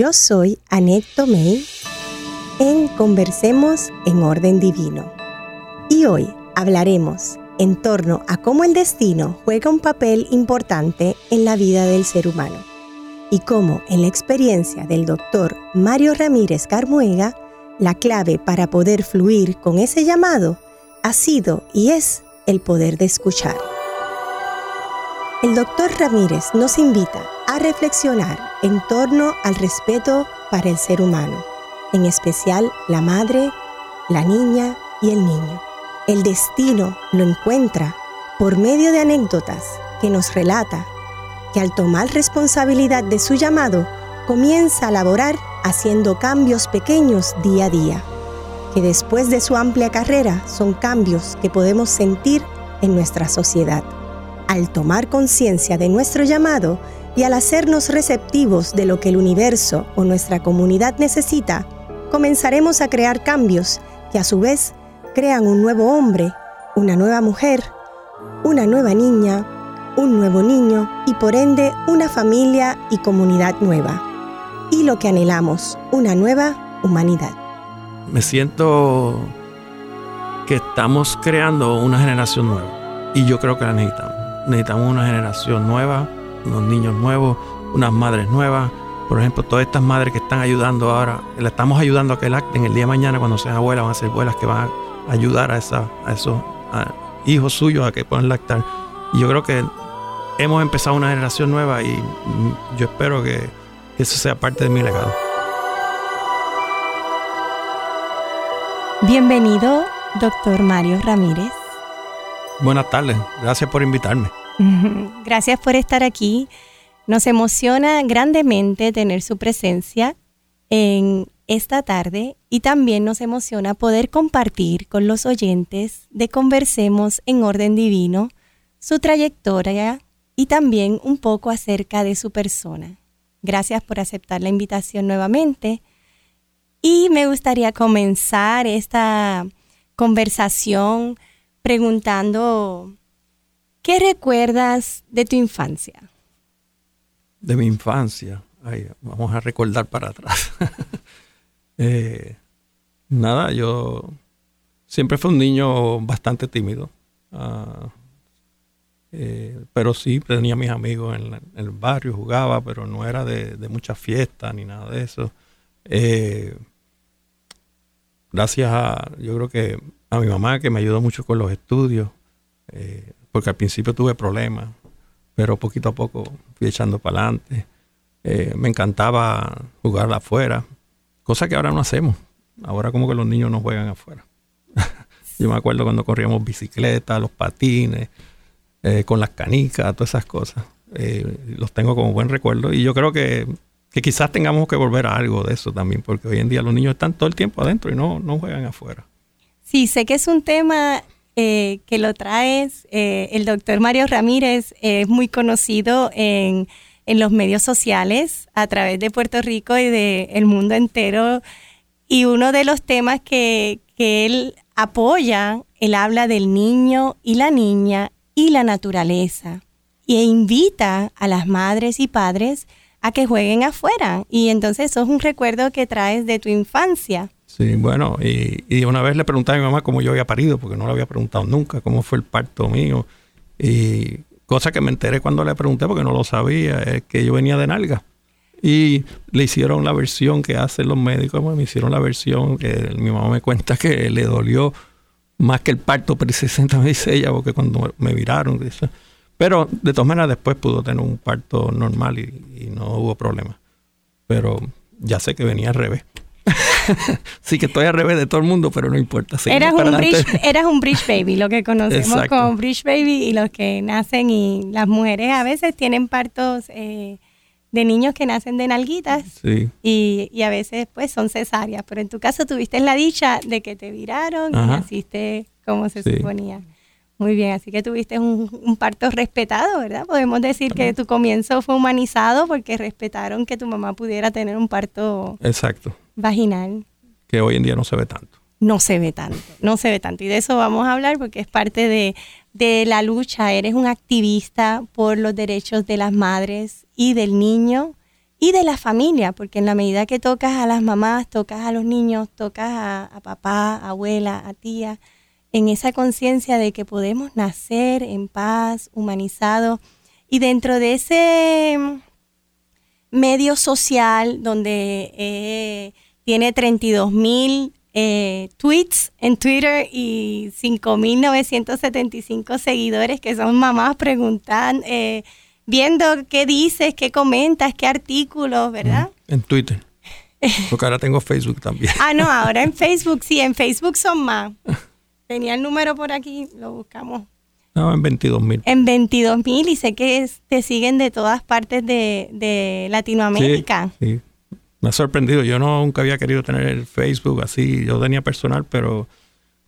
Yo soy Annette Tomei en Conversemos en Orden Divino. Y hoy hablaremos en torno a cómo el destino juega un papel importante en la vida del ser humano y cómo en la experiencia del doctor Mario Ramírez Carmuega, la clave para poder fluir con ese llamado ha sido y es el poder de escuchar. El doctor Ramírez nos invita a reflexionar en torno al respeto para el ser humano, en especial la madre, la niña y el niño. El destino lo encuentra por medio de anécdotas que nos relata que al tomar responsabilidad de su llamado, comienza a laborar haciendo cambios pequeños día a día, que después de su amplia carrera son cambios que podemos sentir en nuestra sociedad. Al tomar conciencia de nuestro llamado, y al hacernos receptivos de lo que el universo o nuestra comunidad necesita, comenzaremos a crear cambios que a su vez crean un nuevo hombre, una nueva mujer, una nueva niña, un nuevo niño y por ende una familia y comunidad nueva. Y lo que anhelamos, una nueva humanidad. Me siento que estamos creando una generación nueva y yo creo que la necesitamos. Necesitamos una generación nueva unos niños nuevos, unas madres nuevas. Por ejemplo, todas estas madres que están ayudando ahora, le estamos ayudando a que en el día de mañana, cuando sean abuelas, van a ser abuelas que van a ayudar a, esa, a esos hijos suyos a que puedan lactar. Y yo creo que hemos empezado una generación nueva y yo espero que eso sea parte de mi legado. Bienvenido, doctor Mario Ramírez. Buenas tardes, gracias por invitarme. Gracias por estar aquí. Nos emociona grandemente tener su presencia en esta tarde y también nos emociona poder compartir con los oyentes de Conversemos en Orden Divino su trayectoria y también un poco acerca de su persona. Gracias por aceptar la invitación nuevamente. Y me gustaría comenzar esta conversación preguntando ¿Qué recuerdas de tu infancia? De mi infancia. vamos a recordar para atrás. Eh, nada, yo siempre fui un niño bastante tímido. Ah, eh, pero sí, tenía mis amigos en, el barrio, jugaba, pero no era de, de muchas fiestas ni nada de eso. Eh, gracias a, yo creo que a mi mamá que me ayudó mucho con los estudios porque al principio tuve problemas, pero poquito a poco fui echando para adelante. Eh, me encantaba jugar afuera, cosa que ahora no hacemos. Ahora como que los niños no juegan afuera. Yo me acuerdo cuando corríamos bicicleta, los patines, eh, con las canicas, todas esas cosas. Eh, los tengo como buen recuerdo y yo creo que, que, quizás tengamos que volver a algo de eso también, porque hoy en día los niños están todo el tiempo adentro y no, no juegan afuera. Sí, sé que es un tema eh, que lo traes. Eh, el doctor Mario Ramírez es muy conocido en, los medios sociales a través de Puerto Rico y del mundo entero. Y uno de los temas que, que él apoya, él habla del niño y la niña y la naturaleza. E invita a las madres y padres a que jueguen afuera. Y entonces eso es un recuerdo que traes de tu infancia. Sí, bueno, y, una vez le pregunté a mi mamá cómo yo había parido, porque no le había preguntado nunca cómo fue el parto mío. Y cosa que me enteré cuando le pregunté, porque no lo sabía, es que yo venía de nalga. Y le hicieron la versión que hacen los médicos, me hicieron la versión que mi mamá me cuenta que le dolió más que el parto precisamente, me dice ella, porque cuando me viraron, pero de todas maneras después pudo tener un parto normal y, y no hubo problema. Pero ya sé que venía al revés. sí que estoy al revés de todo el mundo, pero no importa. Eras un, bridge, eras un bridge baby, lo que conocemos como bridge baby y los que nacen y las mujeres a veces tienen partos eh, de niños que nacen de nalguitas y, a veces pues son cesáreas, pero en tu caso tuviste la dicha de que te viraron y naciste como se suponía. Muy bien, así que tuviste un, parto respetado, ¿verdad? Podemos decir que tu comienzo fue humanizado porque respetaron que tu mamá pudiera tener un parto Exacto. vaginal. Que hoy en día no se ve tanto. No se ve tanto, no se ve tanto. Y de eso vamos a hablar porque es parte de, de la lucha. Eres un activista por los derechos de las madres y del niño y de la familia, porque en la medida que tocas a las mamás, tocas a los niños, tocas a, papá, abuela, a tía, en esa conciencia de que podemos nacer en paz, humanizado, y dentro de ese medio social donde eh, tiene 32 mil eh, tweets en Twitter y 5.975 seguidores que son mamás preguntan, eh, viendo qué dices, qué comentas, qué artículos, ¿verdad? En Twitter. Porque ahora tengo Facebook también. ah, no, ahora en Facebook sí, en Facebook son más. Tenía el número por aquí, lo buscamos. No, en 22 mil. En 22 mil y sé que te siguen de todas partes de, Latinoamérica. Sí, me ha sorprendido. Yo no, nunca había querido tener el Facebook así. Yo tenía personal, pero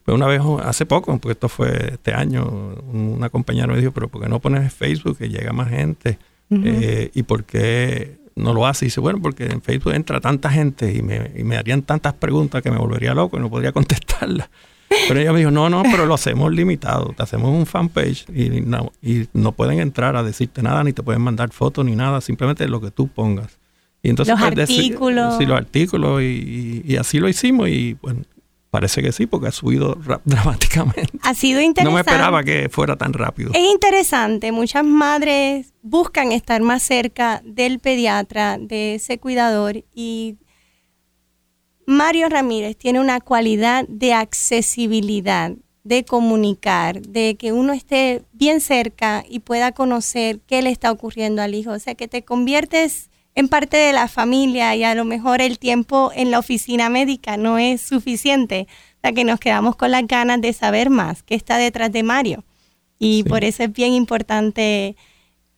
pues una vez, hace poco, porque esto fue este año, una compañera me dijo, pero ¿por qué no pones Facebook que llega más gente? Eh, ¿Y por qué no lo hace? Y dice, bueno, porque en Facebook entra tanta gente y me, y me harían tantas preguntas que me volvería loco y no podría contestarlas. Pero ella me dijo, no, no, pero lo hacemos limitado. Te hacemos un fanpage y no, y no pueden entrar a decirte nada, ni te pueden mandar fotos, ni nada, simplemente lo que tú pongas. Y entonces, los pues, artículos. sí, los artículos, y, así lo hicimos y bueno, parece que sí, porque ha subido dramáticamente. Ha sido interesante. No me esperaba que fuera tan rápido. Es interesante, muchas madres buscan estar más cerca del pediatra, de ese cuidador y Mario Ramírez tiene una cualidad de accesibilidad, de comunicar, de que uno esté bien cerca y pueda conocer qué le está ocurriendo al hijo. O sea, que te conviertes en parte de la familia y a lo mejor el tiempo en la oficina médica no es suficiente. O sea, que nos quedamos con las ganas de saber más qué está detrás de Mario. Y por eso es bien importante.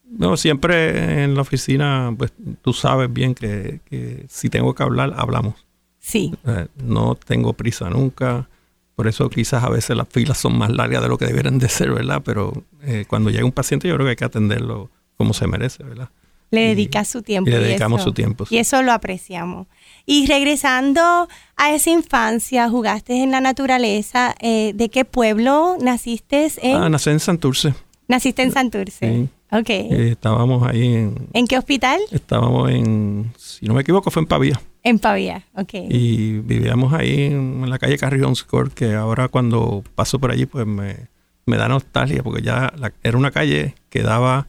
No, siempre en la oficina, pues tú sabes bien que, que si tengo que hablar, hablamos. Sí. Eh, no tengo prisa nunca. Por eso quizás a veces las filas son más largas de lo que deberían de ser, ¿verdad? Pero eh, cuando llega un paciente yo creo que hay que atenderlo como se merece, ¿verdad? Le dedica su tiempo. Y le dedicamos su tiempo. Y eso lo apreciamos. Y regresando a esa infancia, jugaste en la naturaleza. Eh, ¿De qué pueblo naciste? En? Ah, nací en Santurce. Naciste en Santurce. Sí. Ok. estábamos ahí en... ¿En qué hospital? Estábamos en, si no me equivoco, fue en Pavía. En Pavía, ok. Y vivíamos ahí en, la calle Carrión Score, que ahora cuando paso por allí, pues me, da nostalgia, porque ya era una calle que daba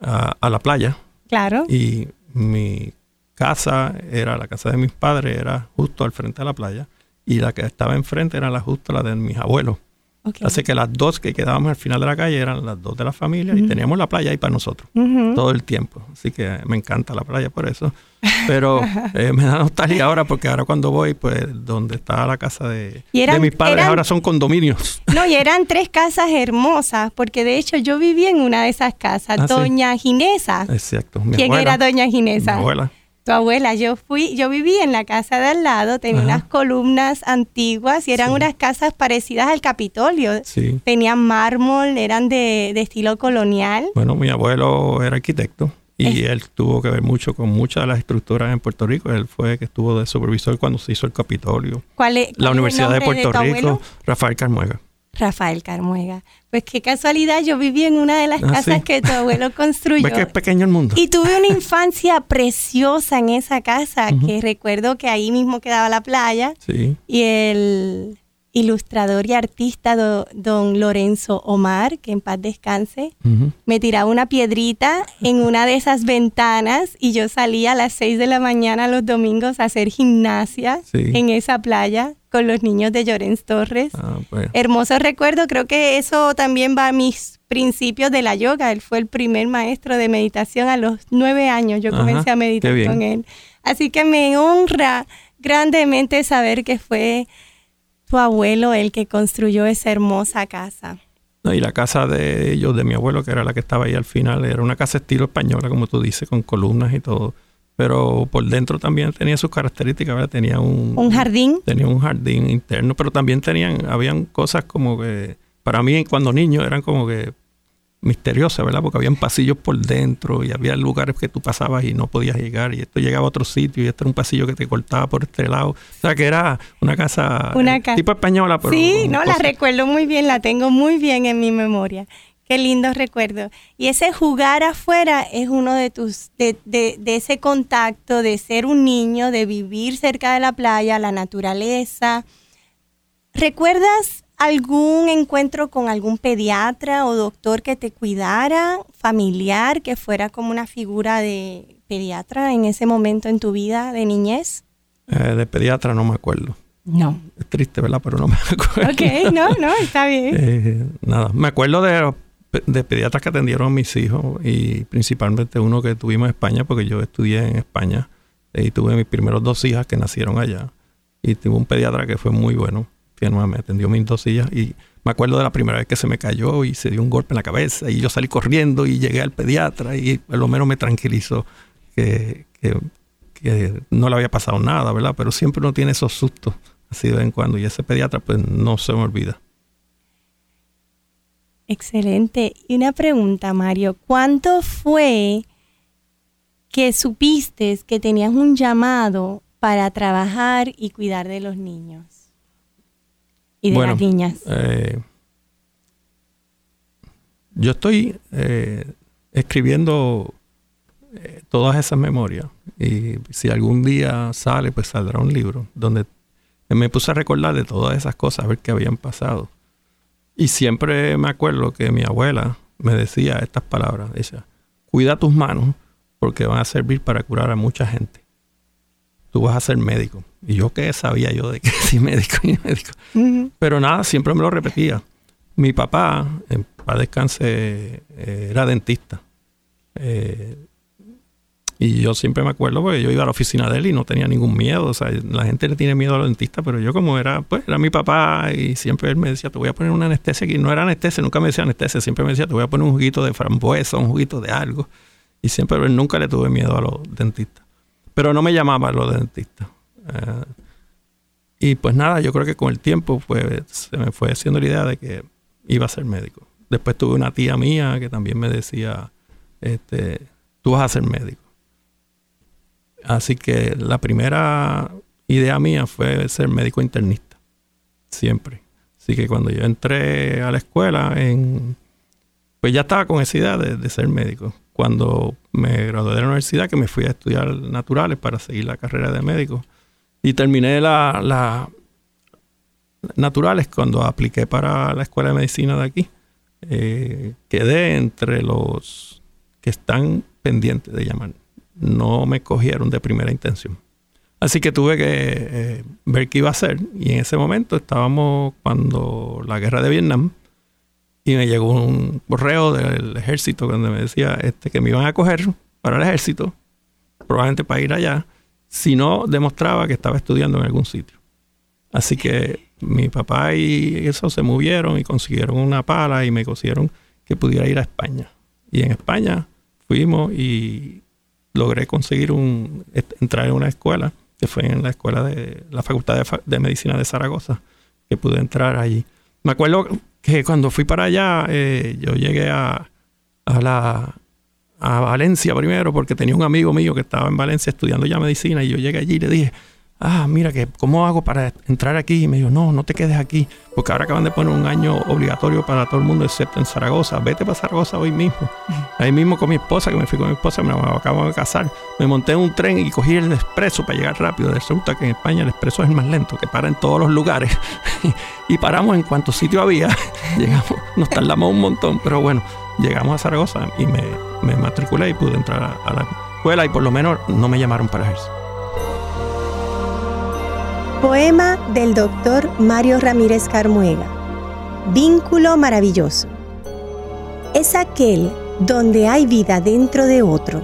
a, la playa. Claro. Y mi casa era, la casa de mis padres, era justo al frente de la playa. Y la que estaba enfrente era la justo la de mis abuelos. Así que las dos que quedábamos al final de la calle eran las dos de la familia y teníamos la playa ahí para nosotros todo el tiempo. Así que me encanta la playa por eso. Pero eh, me da nostalgia ahora porque ahora cuando voy, pues donde está la casa de, mis padres ahora son condominios. No, y eran tres casas hermosas porque de hecho yo viví en una de esas casas, ah, Doña Ginesa. Exacto. ¿Quién era Doña Ginesa? Mi abuela. Tu abuela, yo fui, yo viví en la casa de al lado, tenía unas columnas antiguas y eran unas casas parecidas al Capitolio. Sí. Tenían mármol, eran de, estilo colonial. Bueno, mi abuelo era arquitecto y él tuvo que ver mucho con muchas de las estructuras en Puerto Rico. Él fue que estuvo de supervisor cuando se hizo el Capitolio. ¿Cuál es? la Universidad de Puerto Rico, Rafael Carmuega. Rafael Carmuega. Pues qué casualidad, yo viví en una de las ah, casas que tu abuelo construyó. ¿Ves que es pequeño el mundo? Y tuve una infancia preciosa en esa casa, que recuerdo que ahí mismo quedaba la playa. Sí. Y el ilustrador y artista don Lorenzo Omar, que en paz descanse, me tiraba una piedrita en una de esas ventanas y yo salía a las 6 de la mañana los domingos a hacer gimnasia en esa playa con los niños de Llorens Torres. Ah, pues. Hermoso recuerdo, creo que eso también va a mis principios de la yoga. Él fue el primer maestro de meditación a los nueve años. Yo comencé a meditar con él. Así que me honra grandemente saber que fue tu abuelo el que construyó esa hermosa casa. y la casa de ellos, de mi abuelo, que era la que estaba ahí al final, era una casa estilo española, como tú dices, con columnas y todo. Pero por dentro también tenía sus características, ¿verdad? Tenía un... ¿Un jardín? Tenía un jardín interno, pero también tenían, habían cosas como que, para mí cuando niño eran como que misteriosa, ¿verdad? Porque habían pasillos por dentro y había lugares que tú pasabas y no podías llegar y esto llegaba a otro sitio y esto era un pasillo que te cortaba por este lado. O sea, que era una casa eh, tipo española. Pero sí, no, la recuerdo muy bien, la tengo muy bien en mi memoria. Qué lindo recuerdo. Y ese jugar afuera es uno de tus, de, de, de, ese contacto, de ser un niño, de vivir cerca de la playa, la naturaleza. ¿Recuerdas algún encuentro con algún pediatra o doctor que te cuidara, familiar, que fuera como una figura de pediatra en ese momento en tu vida de niñez? Eh, de pediatra no me acuerdo. No. Es triste, ¿verdad? Pero no me acuerdo. Ok, no, no, está bien. Eh, nada, me acuerdo de, de pediatras que atendieron a mis hijos y principalmente uno que tuvimos en España, porque yo estudié en España y tuve mis primeros dos hijas que nacieron allá. Y tuve un pediatra que fue muy bueno, que me atendió mis dos hijas y me acuerdo de la primera vez que se me cayó y se dio un golpe en la cabeza y yo salí corriendo y llegué al pediatra y por lo menos me tranquilizó que, que, que no le había pasado nada, ¿verdad? Pero siempre uno tiene esos sustos así de vez en cuando y ese pediatra pues no se me olvida. Excelente. Y una pregunta, Mario, ¿cuánto fue que supiste que tenías un llamado para trabajar y cuidar de los niños y de Bueno, las niñas? Eh, yo estoy eh, escribiendo eh, todas esas memorias y si algún día sale, pues saldrá un libro donde me puse a recordar de todas esas cosas, a ver qué habían pasado. Y siempre me acuerdo que mi abuela me decía estas palabras, decía, cuida tus manos porque van a servir para curar a mucha gente. Tú vas a ser médico. Y yo qué sabía yo de que sí médico y médico. Pero nada, siempre me lo repetía. Mi papá, en paz descanse, eh, era dentista. Eh, y yo siempre me acuerdo porque yo iba a la oficina de él y no tenía ningún miedo. O sea, la gente le tiene miedo a los dentistas, pero yo como era, pues, era mi papá y siempre él me decía, te voy a poner una anestesia aquí. No era anestesia, nunca me decía anestesia, siempre me decía, te voy a poner un juguito de frambuesa, un juguito de algo. Y siempre, él nunca le tuve miedo a los dentistas. Pero no me llamaba a los dentistas. Eh, y pues nada, yo creo que con el tiempo pues, se me fue haciendo la idea de que iba a ser médico. Después tuve una tía mía que también me decía, este, tú vas a ser médico. Así que la primera idea mía fue ser médico internista, siempre. Así que cuando yo entré a la escuela, en, pues ya estaba con esa idea de, de ser médico. Cuando me gradué de la universidad, que me fui a estudiar naturales para seguir la carrera de médico, y terminé la, naturales cuando apliqué para la escuela de medicina de aquí. Eh, quedé entre los que están pendientes de llamar. No me cogieron de primera intención. Así que tuve que eh, ver qué iba a hacer. Y en ese momento estábamos cuando la guerra de Vietnam. Y me llegó un correo del ejército donde me decía este, que me iban a coger para el ejército, probablemente para ir allá, si no demostraba que estaba estudiando en algún sitio. Así que mi papá y eso se movieron y consiguieron una pala y me consiguieron que pudiera ir a España. Y en España fuimos y logré conseguir un entrar en una escuela que fue en la escuela de la Facultad de, de Medicina de Zaragoza que pude entrar allí. Me acuerdo que cuando fui para allá eh, yo llegué a, a la a Valencia primero porque tenía un amigo mío que estaba en Valencia estudiando ya medicina y yo llegué allí y le dije, ah, mira, que ¿cómo hago para entrar aquí? Y me dijo, no, no te quedes aquí, porque ahora acaban de poner un año obligatorio para todo el mundo excepto en Zaragoza. Vete para Zaragoza hoy mismo. Ahí mismo con mi esposa, que me fui con mi esposa, me acabo de casar. Me monté en un tren y cogí el expreso para llegar rápido. Resulta que en España el expreso es el más lento, que para en todos los lugares. y paramos en cuanto sitio había. Llegamos, nos tardamos un montón, pero bueno, llegamos a Zaragoza y me, me matriculé y pude entrar a, a la escuela y por lo menos no me llamaron para ejército. Poema del doctor Mario Ramírez Carmuega. Vínculo maravilloso. Es aquel donde hay vida dentro de otro,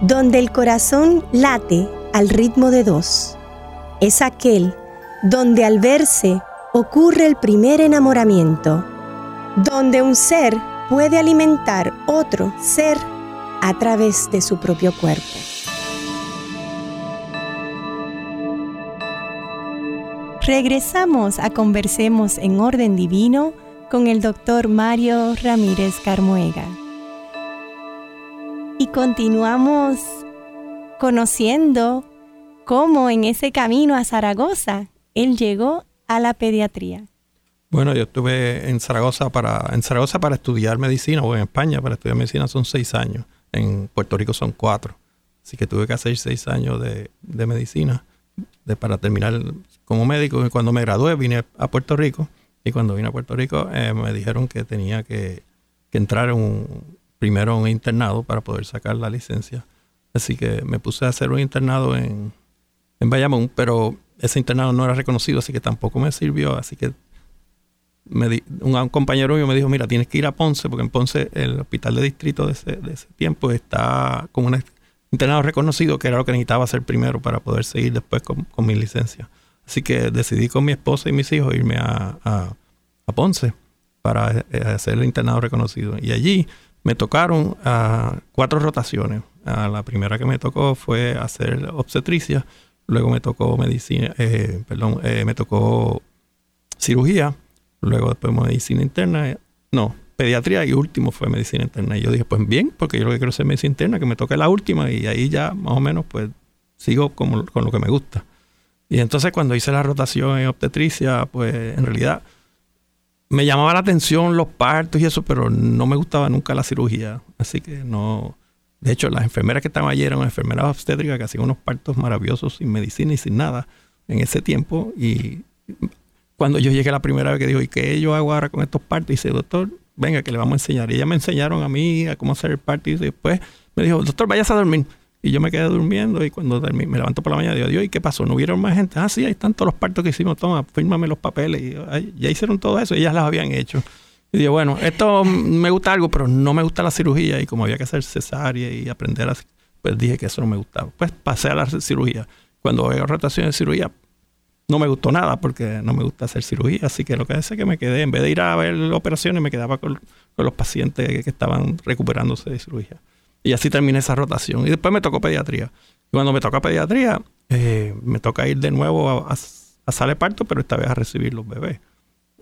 donde el corazón late al ritmo de dos. Es aquel donde al verse ocurre el primer enamoramiento, donde un ser puede alimentar otro ser a través de su propio cuerpo. Regresamos a Conversemos en Orden Divino con el doctor Mario Ramírez Carmuega. Y continuamos conociendo cómo en ese camino a Zaragoza él llegó a la pediatría. Bueno, yo estuve en Zaragoza para en Zaragoza para estudiar medicina o en España para estudiar medicina son seis años. En Puerto Rico son cuatro. Así que tuve que hacer seis años de, medicina de, para terminar como médico. Y cuando me gradué vine a Puerto Rico y cuando vine a Puerto Rico eh, me dijeron que tenía que, que entrar un, primero a un internado para poder sacar la licencia. Así que me puse a hacer un internado en, en Bayamón, pero ese internado no era reconocido, así que tampoco me sirvió. Así que me un, compañero mío me dijo, mira, tienes que ir a Ponce, porque en Ponce el hospital de distrito de ese, de ese tiempo está como un internado reconocido, que era lo que necesitaba hacer primero para poder seguir después con, mi licencia. Así que decidí con mi esposa y mis hijos irme a, a, Ponce para eh, hacer el internado reconocido. Y allí me tocaron uh, cuatro rotaciones. la primera que me tocó fue hacer obstetricia, luego me tocó medicina, eh, perdón, eh, me tocó cirugía, luego después medicina interna, no, pediatría y último fue medicina interna. Y yo dije, pues bien, porque yo lo que quiero hacer medicina interna, que me toque la última y ahí ya más o menos pues sigo con, con lo que me gusta. Y entonces cuando hice la rotación en obstetricia, pues en realidad me llamaba la atención los partos y eso, pero no me gustaba nunca la cirugía. Así que no. De hecho, las enfermeras que estaban allí eran enfermeras obstétricas que hacían unos partos maravillosos sin medicina y sin nada en ese tiempo. Y cuando yo llegué la primera vez que dijo, ¿y qué yo hago ahora con estos partos? Y dice, doctor, venga, que le vamos a enseñar. Y ella me enseñaron a mí a cómo hacer el parto. Y después me dijo, doctor, vayas a dormir. Y yo me quedé durmiendo y cuando me levanto por la mañana digo, Dios, ¿y qué pasó? ¿No hubieron más gente? Ah, sí, ahí están todos los partos que hicimos, toma, fírmame los papeles. Y ya hicieron todo eso, ellas las habían hecho. Y digo, bueno, esto me gusta algo, pero no me gusta la cirugía. Y como había que hacer cesárea y aprender así, pues dije que eso no me gustaba. Pues pasé a la cirugía. Cuando veo rotación de cirugía, no me gustó nada porque no me gusta hacer cirugía, así que lo que hace es que me quedé, en vez de ir a ver operaciones, me quedaba con, los pacientes que, estaban recuperándose de cirugía. Y así terminé esa rotación. Y después me tocó pediatría. Y cuando me toca pediatría, eh, me toca ir de nuevo a, a, parto, pero esta vez a recibir los bebés.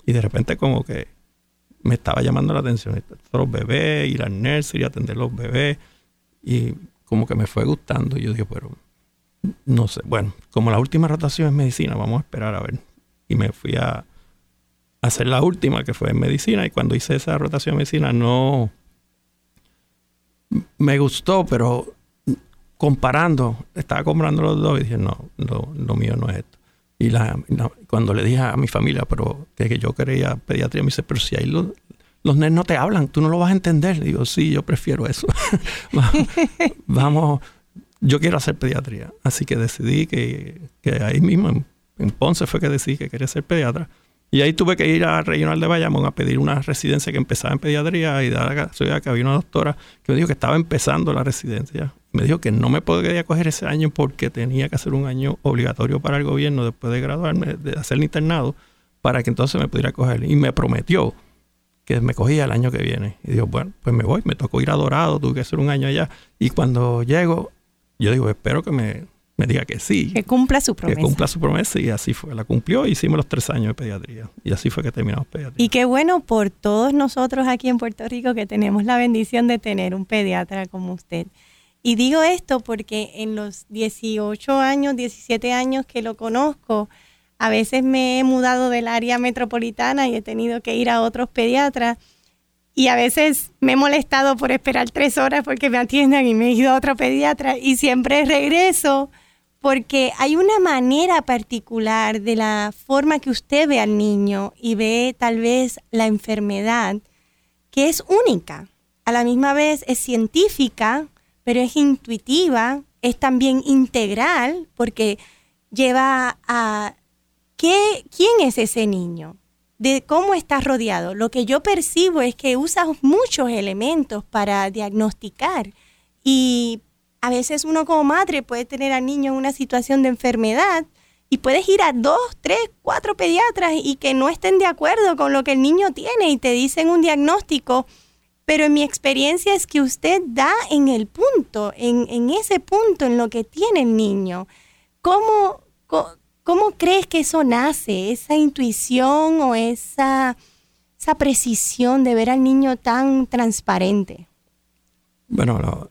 Y de repente como que me estaba llamando la atención. Los bebés, ir al nursery, atender los bebés. Y como que me fue gustando. Y yo dije, pero no sé, bueno, como la última rotación es medicina, vamos a esperar a ver. Y me fui a, hacer la última, que fue en medicina, y cuando hice esa rotación en medicina no me gustó, pero comparando, estaba comprando los dos y dije, no, lo, mío no es esto. Y la, cuando le dije a mi familia, pero que, yo quería pediatría, me dice, pero si ahí los, los no te hablan, tú no lo vas a entender. digo, sí, yo prefiero eso. vamos, yo quiero hacer pediatría. Así que decidí que, ahí mismo, en, Ponce fue que decidí que quería ser pediatra. Y ahí tuve que ir a Regional de Bayamón a pedir una residencia que empezaba en pediatría y dar la casualidad que había una doctora que me dijo que estaba empezando la residencia. Me dijo que no me podía coger ese año porque tenía que hacer un año obligatorio para el gobierno después de graduarme, de hacer el internado, para que entonces me pudiera coger. Y me prometió que me cogía el año que viene. Y digo, bueno, pues me voy, me tocó ir a Dorado, tuve que hacer un año allá. Y cuando llego, yo digo, espero que me, diga que sí. Que cumpla su promesa. Que cumpla su promesa y así fue. La cumplió y hicimos los tres años de pediatría. Y así fue que terminamos pediatría. Y qué bueno por todos nosotros aquí en Puerto Rico que tenemos la bendición de tener un pediatra como usted. Y digo esto porque en los 18 años, 17 años que lo conozco, a veces me he mudado del área metropolitana y he tenido que ir a otros pediatras y a veces me he molestado por esperar tres horas porque me atiendan y me he ido a otro pediatra y siempre regreso porque hay una manera particular de la forma que usted ve al niño y ve tal vez la enfermedad que es única. A la misma vez es científica, pero es intuitiva, es también integral porque lleva a ¿qué, quién es ese niño de cómo estás rodeado. Lo que yo percibo es que usas muchos elementos para diagnosticar y a veces uno como madre puede tener al niño en una situación de enfermedad y puedes ir a dos, tres, cuatro pediatras y que no estén de acuerdo con lo que el niño tiene y te dicen un diagnóstico. Pero en mi experiencia es que usted da en el punto, en, en ese punto en lo que tiene el niño. ¿Cómo, ¿Cómo crees que eso nace, esa intuición o esa, esa precisión de ver al niño tan transparente? Bueno,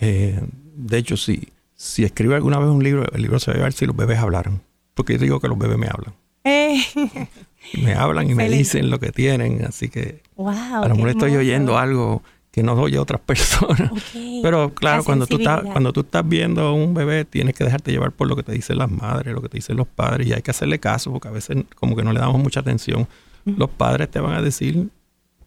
eh, de hecho, si, si escribo alguna vez un libro, el libro se va a ver si los bebés hablaron. Porque yo digo que los bebés me hablan. Eh. me hablan y me dicen lo que tienen, así que wow, a lo mejor estoy oyendo algo que no oye otras personas. Pero claro, cuando tú, estás, cuando tú estás viendo a un bebé, tienes que dejarte llevar por lo que te dicen las madres, lo que te dicen los padres, y hay que hacerle caso, porque a veces como que no le damos mucha atención. Los padres te van a decir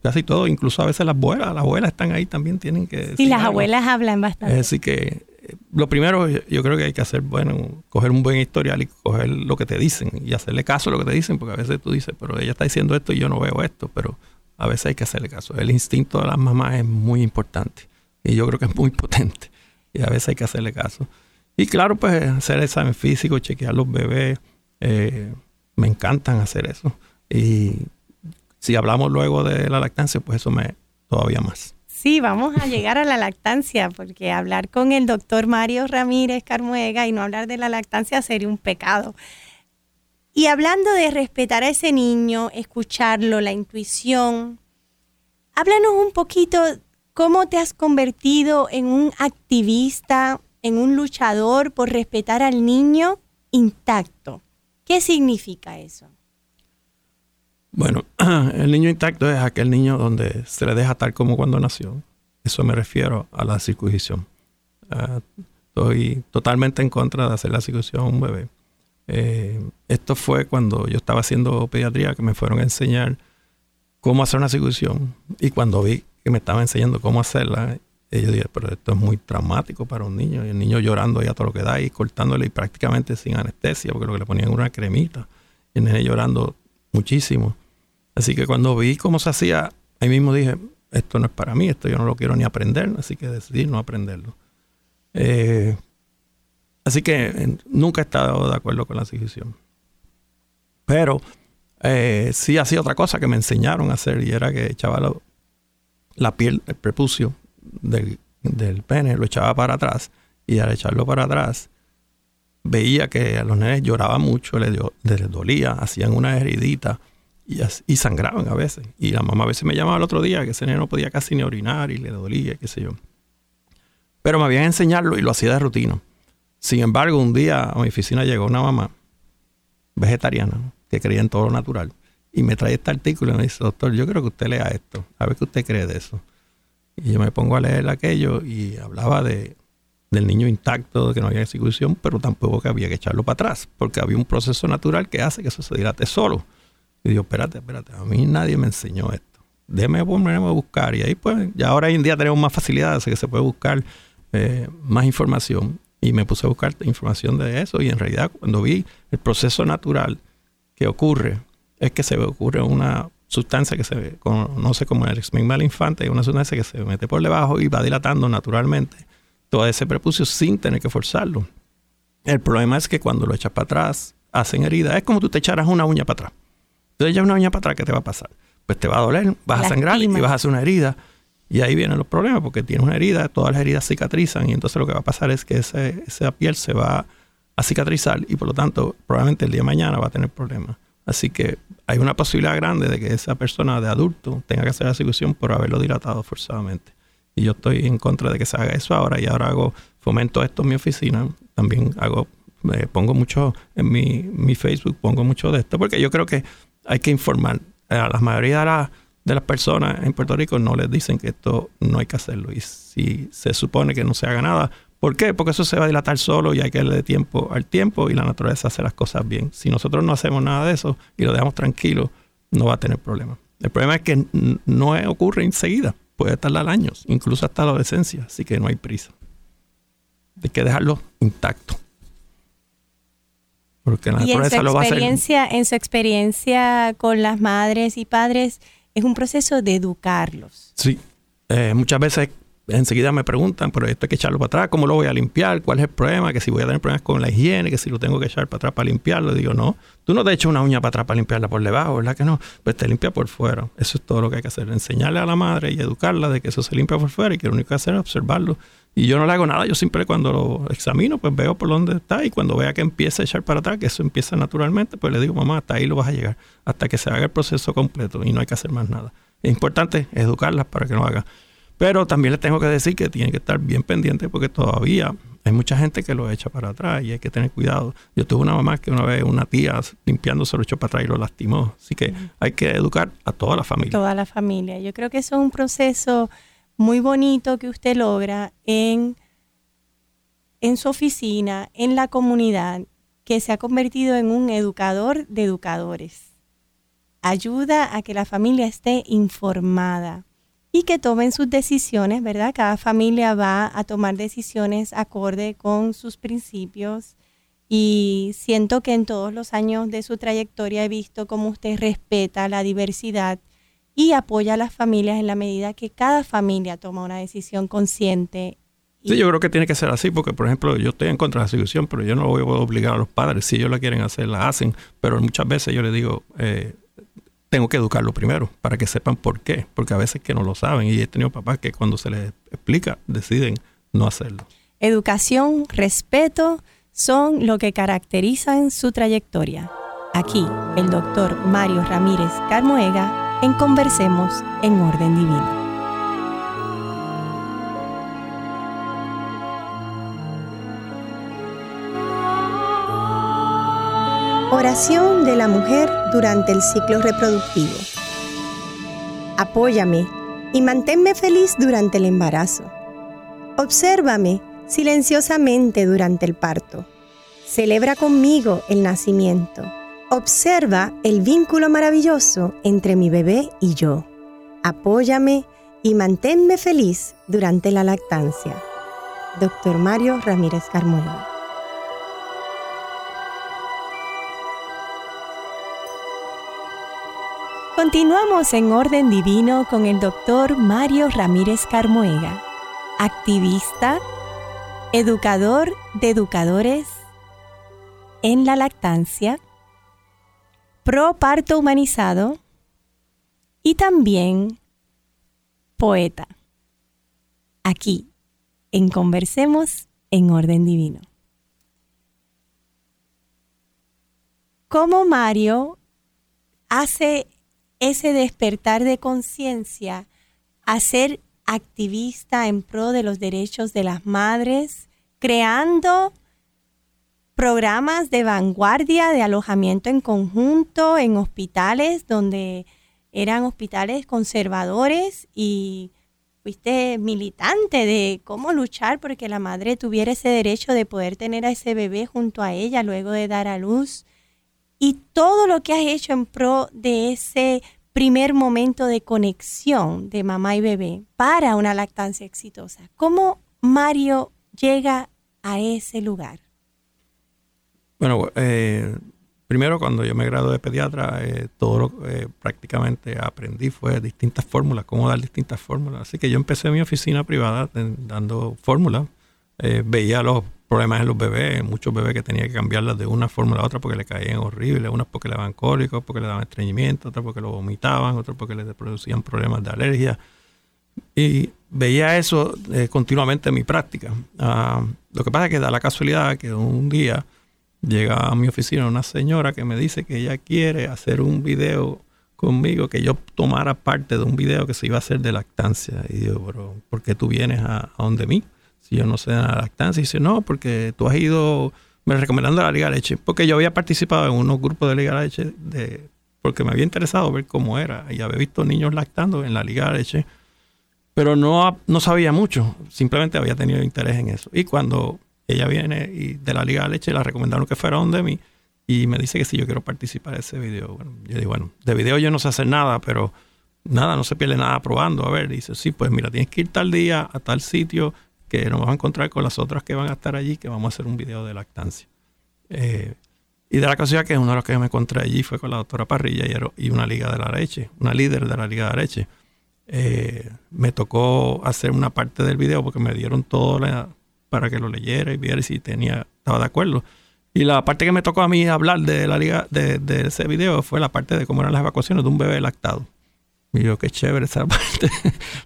casi todo, incluso a veces las abuelas, las abuelas están ahí también, tienen que... Sí, las abuelas hablan bastante. Así que eh, lo primero yo creo que hay que hacer, bueno, coger un buen historial y coger lo que te dicen y hacerle caso a lo que te dicen, porque a veces tú dices, pero ella está diciendo esto y yo no veo esto, pero a veces hay que hacerle caso. El instinto de las mamás es muy importante y yo creo que es muy potente y a veces hay que hacerle caso. Y claro, pues hacer examen físico, chequear los bebés, eh, me encantan hacer eso. Y si hablamos luego de la lactancia, pues eso me todavía más. Sí, vamos a llegar a la lactancia, porque hablar con el doctor Mario Ramírez Carmuega y no hablar de la lactancia sería un pecado. Y hablando de respetar a ese niño, escucharlo, la intuición, háblanos un poquito cómo te has convertido en un activista, en un luchador por respetar al niño intacto. ¿Qué significa eso? Bueno, el niño intacto es aquel niño donde se le deja tal como cuando nació. Eso me refiero a la circuncisión. Ah, estoy totalmente en contra de hacer la circuncisión a un bebé. Eh, esto fue cuando yo estaba haciendo pediatría que me fueron a enseñar cómo hacer una circuncisión. Y cuando vi que me estaban enseñando cómo hacerla, yo dije, pero esto es muy traumático para un niño. Y el niño llorando ya todo lo que da y cortándole y prácticamente sin anestesia, porque lo que le ponían era una cremita. Y el nene llorando muchísimo. Así que cuando vi cómo se hacía, ahí mismo dije, esto no es para mí, esto yo no lo quiero ni aprender, así que decidí no aprenderlo. Eh, Así que nunca he estado de acuerdo con la circuncisión. Pero eh, sí hacía otra cosa que me enseñaron a hacer y era que echaba la, piel, el prepucio del, pene, lo echaba para atrás y al echarlo para atrás veía que a los nenes lloraban mucho, les, dolía, hacían una heridita y, sangraban a veces. Y la mamá a veces me llamaba el otro día que ese nene no podía casi ni orinar y le dolía, qué sé yo. Pero me habían enseñarlo y lo hacía de rutina. Sin embargo, un día a mi oficina llegó una mamá vegetariana que creía en todo lo natural y me trae este artículo y me dice, doctor, yo creo que usted lea esto, a ver qué usted cree de eso. Y yo me pongo a leer aquello y hablaba de, del niño intacto, de que no había ejecución, pero tampoco que había que echarlo para atrás, porque había un proceso natural que hace que eso se dilate solo. Y digo, espérate, espérate, a mí nadie me enseñó esto. Déjeme ponerme a buscar. Y ahí pues, ya ahora hoy en día tenemos más facilidades, que se puede buscar eh, más información y me puse a buscar información de eso y en realidad cuando vi el proceso natural que ocurre es que se ocurre una sustancia que se conoce como el exmigmal infante, una sustancia que se mete por debajo y va dilatando naturalmente todo ese prepucio sin tener que forzarlo. El problema es que cuando lo echas para atrás, hacen heridas. Es como tú te echaras una uña para atrás. Entonces ya una uña para atrás, ¿qué te va a pasar? Pues te va a doler, vas a sangrar y vas a hacer una herida y ahí vienen los problemas porque tienes una herida, todas las heridas cicatrizan y entonces lo que va a pasar es que esa piel se va a cicatrizar y por lo tanto probablemente el día de mañana va a tener problemas. Así que hay una posibilidad grande de que esa persona de adulto tenga que hacer la circuncisión por haberlo dilatado forzadamente. Y yo estoy en contra de que se haga eso ahora y ahora hago, fomento esto en mi oficina. También hago, eh, pongo mucho en mi, mi Facebook, pongo mucho de esto porque yo creo que hay que informar a la mayoría de las de las personas en Puerto Rico no les dicen que esto no hay que hacerlo. Y si se supone que no se haga nada, ¿por qué? Porque eso se va a dilatar solo y hay que darle tiempo al tiempo y la naturaleza hace las cosas bien. Si nosotros no hacemos nada de eso y lo dejamos tranquilo, no va a tener problema. El problema es que no ocurre enseguida, puede tardar años, incluso hasta la adolescencia, así que no hay prisa. Hay que dejarlo intacto. Porque la naturaleza lo va a hacer. En su experiencia con las madres y padres, es un proceso de educarlos. Sí, eh, muchas veces enseguida me preguntan, pero esto hay que echarlo para atrás, ¿cómo lo voy a limpiar? ¿Cuál es el problema? Que si voy a tener problemas con la higiene, que si lo tengo que echar para atrás para limpiarlo. Digo, no, tú no te echas una uña para atrás para limpiarla por debajo, ¿verdad que no? Pues te limpia por fuera. Eso es todo lo que hay que hacer. Enseñarle a la madre y educarla de que eso se limpia por fuera y que lo único que hacer es observarlo. Y yo no le hago nada, yo siempre cuando lo examino, pues veo por dónde está y cuando vea que empieza a echar para atrás, que eso empieza naturalmente, pues le digo, mamá, hasta ahí lo vas a llegar, hasta que se haga el proceso completo y no hay que hacer más nada. Es importante educarlas para que no haga. Pero también les tengo que decir que tienen que estar bien pendientes porque todavía hay mucha gente que lo echa para atrás y hay que tener cuidado. Yo tuve una mamá que una vez una tía limpiando se lo echó para atrás y lo lastimó. Así que hay que educar a toda la familia. Toda la familia. Yo creo que eso es un proceso muy bonito que usted logra en, en su oficina, en la comunidad, que se ha convertido en un educador de educadores. Ayuda a que la familia esté informada y que tomen sus decisiones, ¿verdad? Cada familia va a tomar decisiones acorde con sus principios y siento que en todos los años de su trayectoria he visto cómo usted respeta la diversidad y apoya a las familias en la medida que cada familia toma una decisión consciente. Sí, yo creo que tiene que ser así, porque por ejemplo yo estoy en contra de la situación, pero yo no voy a obligar a los padres. Si ellos la quieren hacer, la hacen, pero muchas veces yo les digo, eh, tengo que educarlo primero para que sepan por qué, porque a veces que no lo saben y he tenido papás que cuando se les explica deciden no hacerlo. Educación, respeto son lo que caracterizan su trayectoria. Aquí, el doctor Mario Ramírez Carmoega en Conversemos en Orden Divino. Oración de la mujer durante el ciclo reproductivo. Apóyame y manténme feliz durante el embarazo. Obsérvame silenciosamente durante el parto. Celebra conmigo el nacimiento. Observa el vínculo maravilloso entre mi bebé y yo. Apóyame y manténme feliz durante la lactancia. Doctor Mario Ramírez Carmona. Continuamos en orden divino con el doctor Mario Ramírez Carmoega, activista, educador de educadores en la lactancia, pro parto humanizado y también poeta. Aquí, en Conversemos en Orden Divino. ¿Cómo Mario hace ese despertar de conciencia a ser activista en pro de los derechos de las madres, creando programas de vanguardia de alojamiento en conjunto en hospitales donde eran hospitales conservadores y fuiste militante de cómo luchar porque la madre tuviera ese derecho de poder tener a ese bebé junto a ella luego de dar a luz y todo lo que has hecho en pro de ese primer momento de conexión de mamá y bebé para una lactancia exitosa. ¿Cómo Mario llega a ese lugar? Bueno, eh, primero cuando yo me gradué de pediatra, eh, todo lo que eh, prácticamente aprendí fue distintas fórmulas, cómo dar distintas fórmulas. Así que yo empecé mi oficina privada dando fórmulas. veía los problemas en los bebés, muchos bebés que tenía que cambiarlas de una forma a otra porque le caían horribles, unas porque le daban cólicos, porque le daban estreñimiento, otras porque lo vomitaban, otras porque le producían problemas de alergia. Y veía eso eh, continuamente en mi práctica. Ah, lo que pasa es que da la casualidad que un día llega a mi oficina una señora que me dice que ella quiere hacer un video conmigo, que yo tomara parte de un video que se iba a hacer de lactancia. Y digo, pero ¿por qué tú vienes a, donde mí? si yo no sé de la lactancia. Y dice, no, porque tú has ido me recomendando la Liga Leche, porque yo había participado en unos grupos de Liga Leche de, porque me había interesado ver cómo era y había visto niños lactando en la Liga Leche, pero no, no sabía mucho, simplemente había tenido interés en eso. Y cuando ella viene y de la Liga de Leche, la recomendaron que fuera donde mí y me dice que si yo quiero participar de ese video. Bueno, yo digo, bueno, de video yo no sé hacer nada, pero nada, no se pierde nada probando. A ver, dice, sí, pues mira, tienes que ir tal día a tal sitio que nos vamos a encontrar con las otras que van a estar allí, que vamos a hacer un video de lactancia. Eh, y de la casualidad que uno de los que me encontré allí fue con la doctora Parrilla y, una liga de la leche, una líder de la liga de la leche. Eh, me tocó hacer una parte del video porque me dieron todo para que lo leyera y viera si tenía, estaba de acuerdo. Y la parte que me tocó a mí hablar de la liga de, de ese video fue la parte de cómo eran las evacuaciones de un bebé lactado. Y yo, qué chévere esa parte.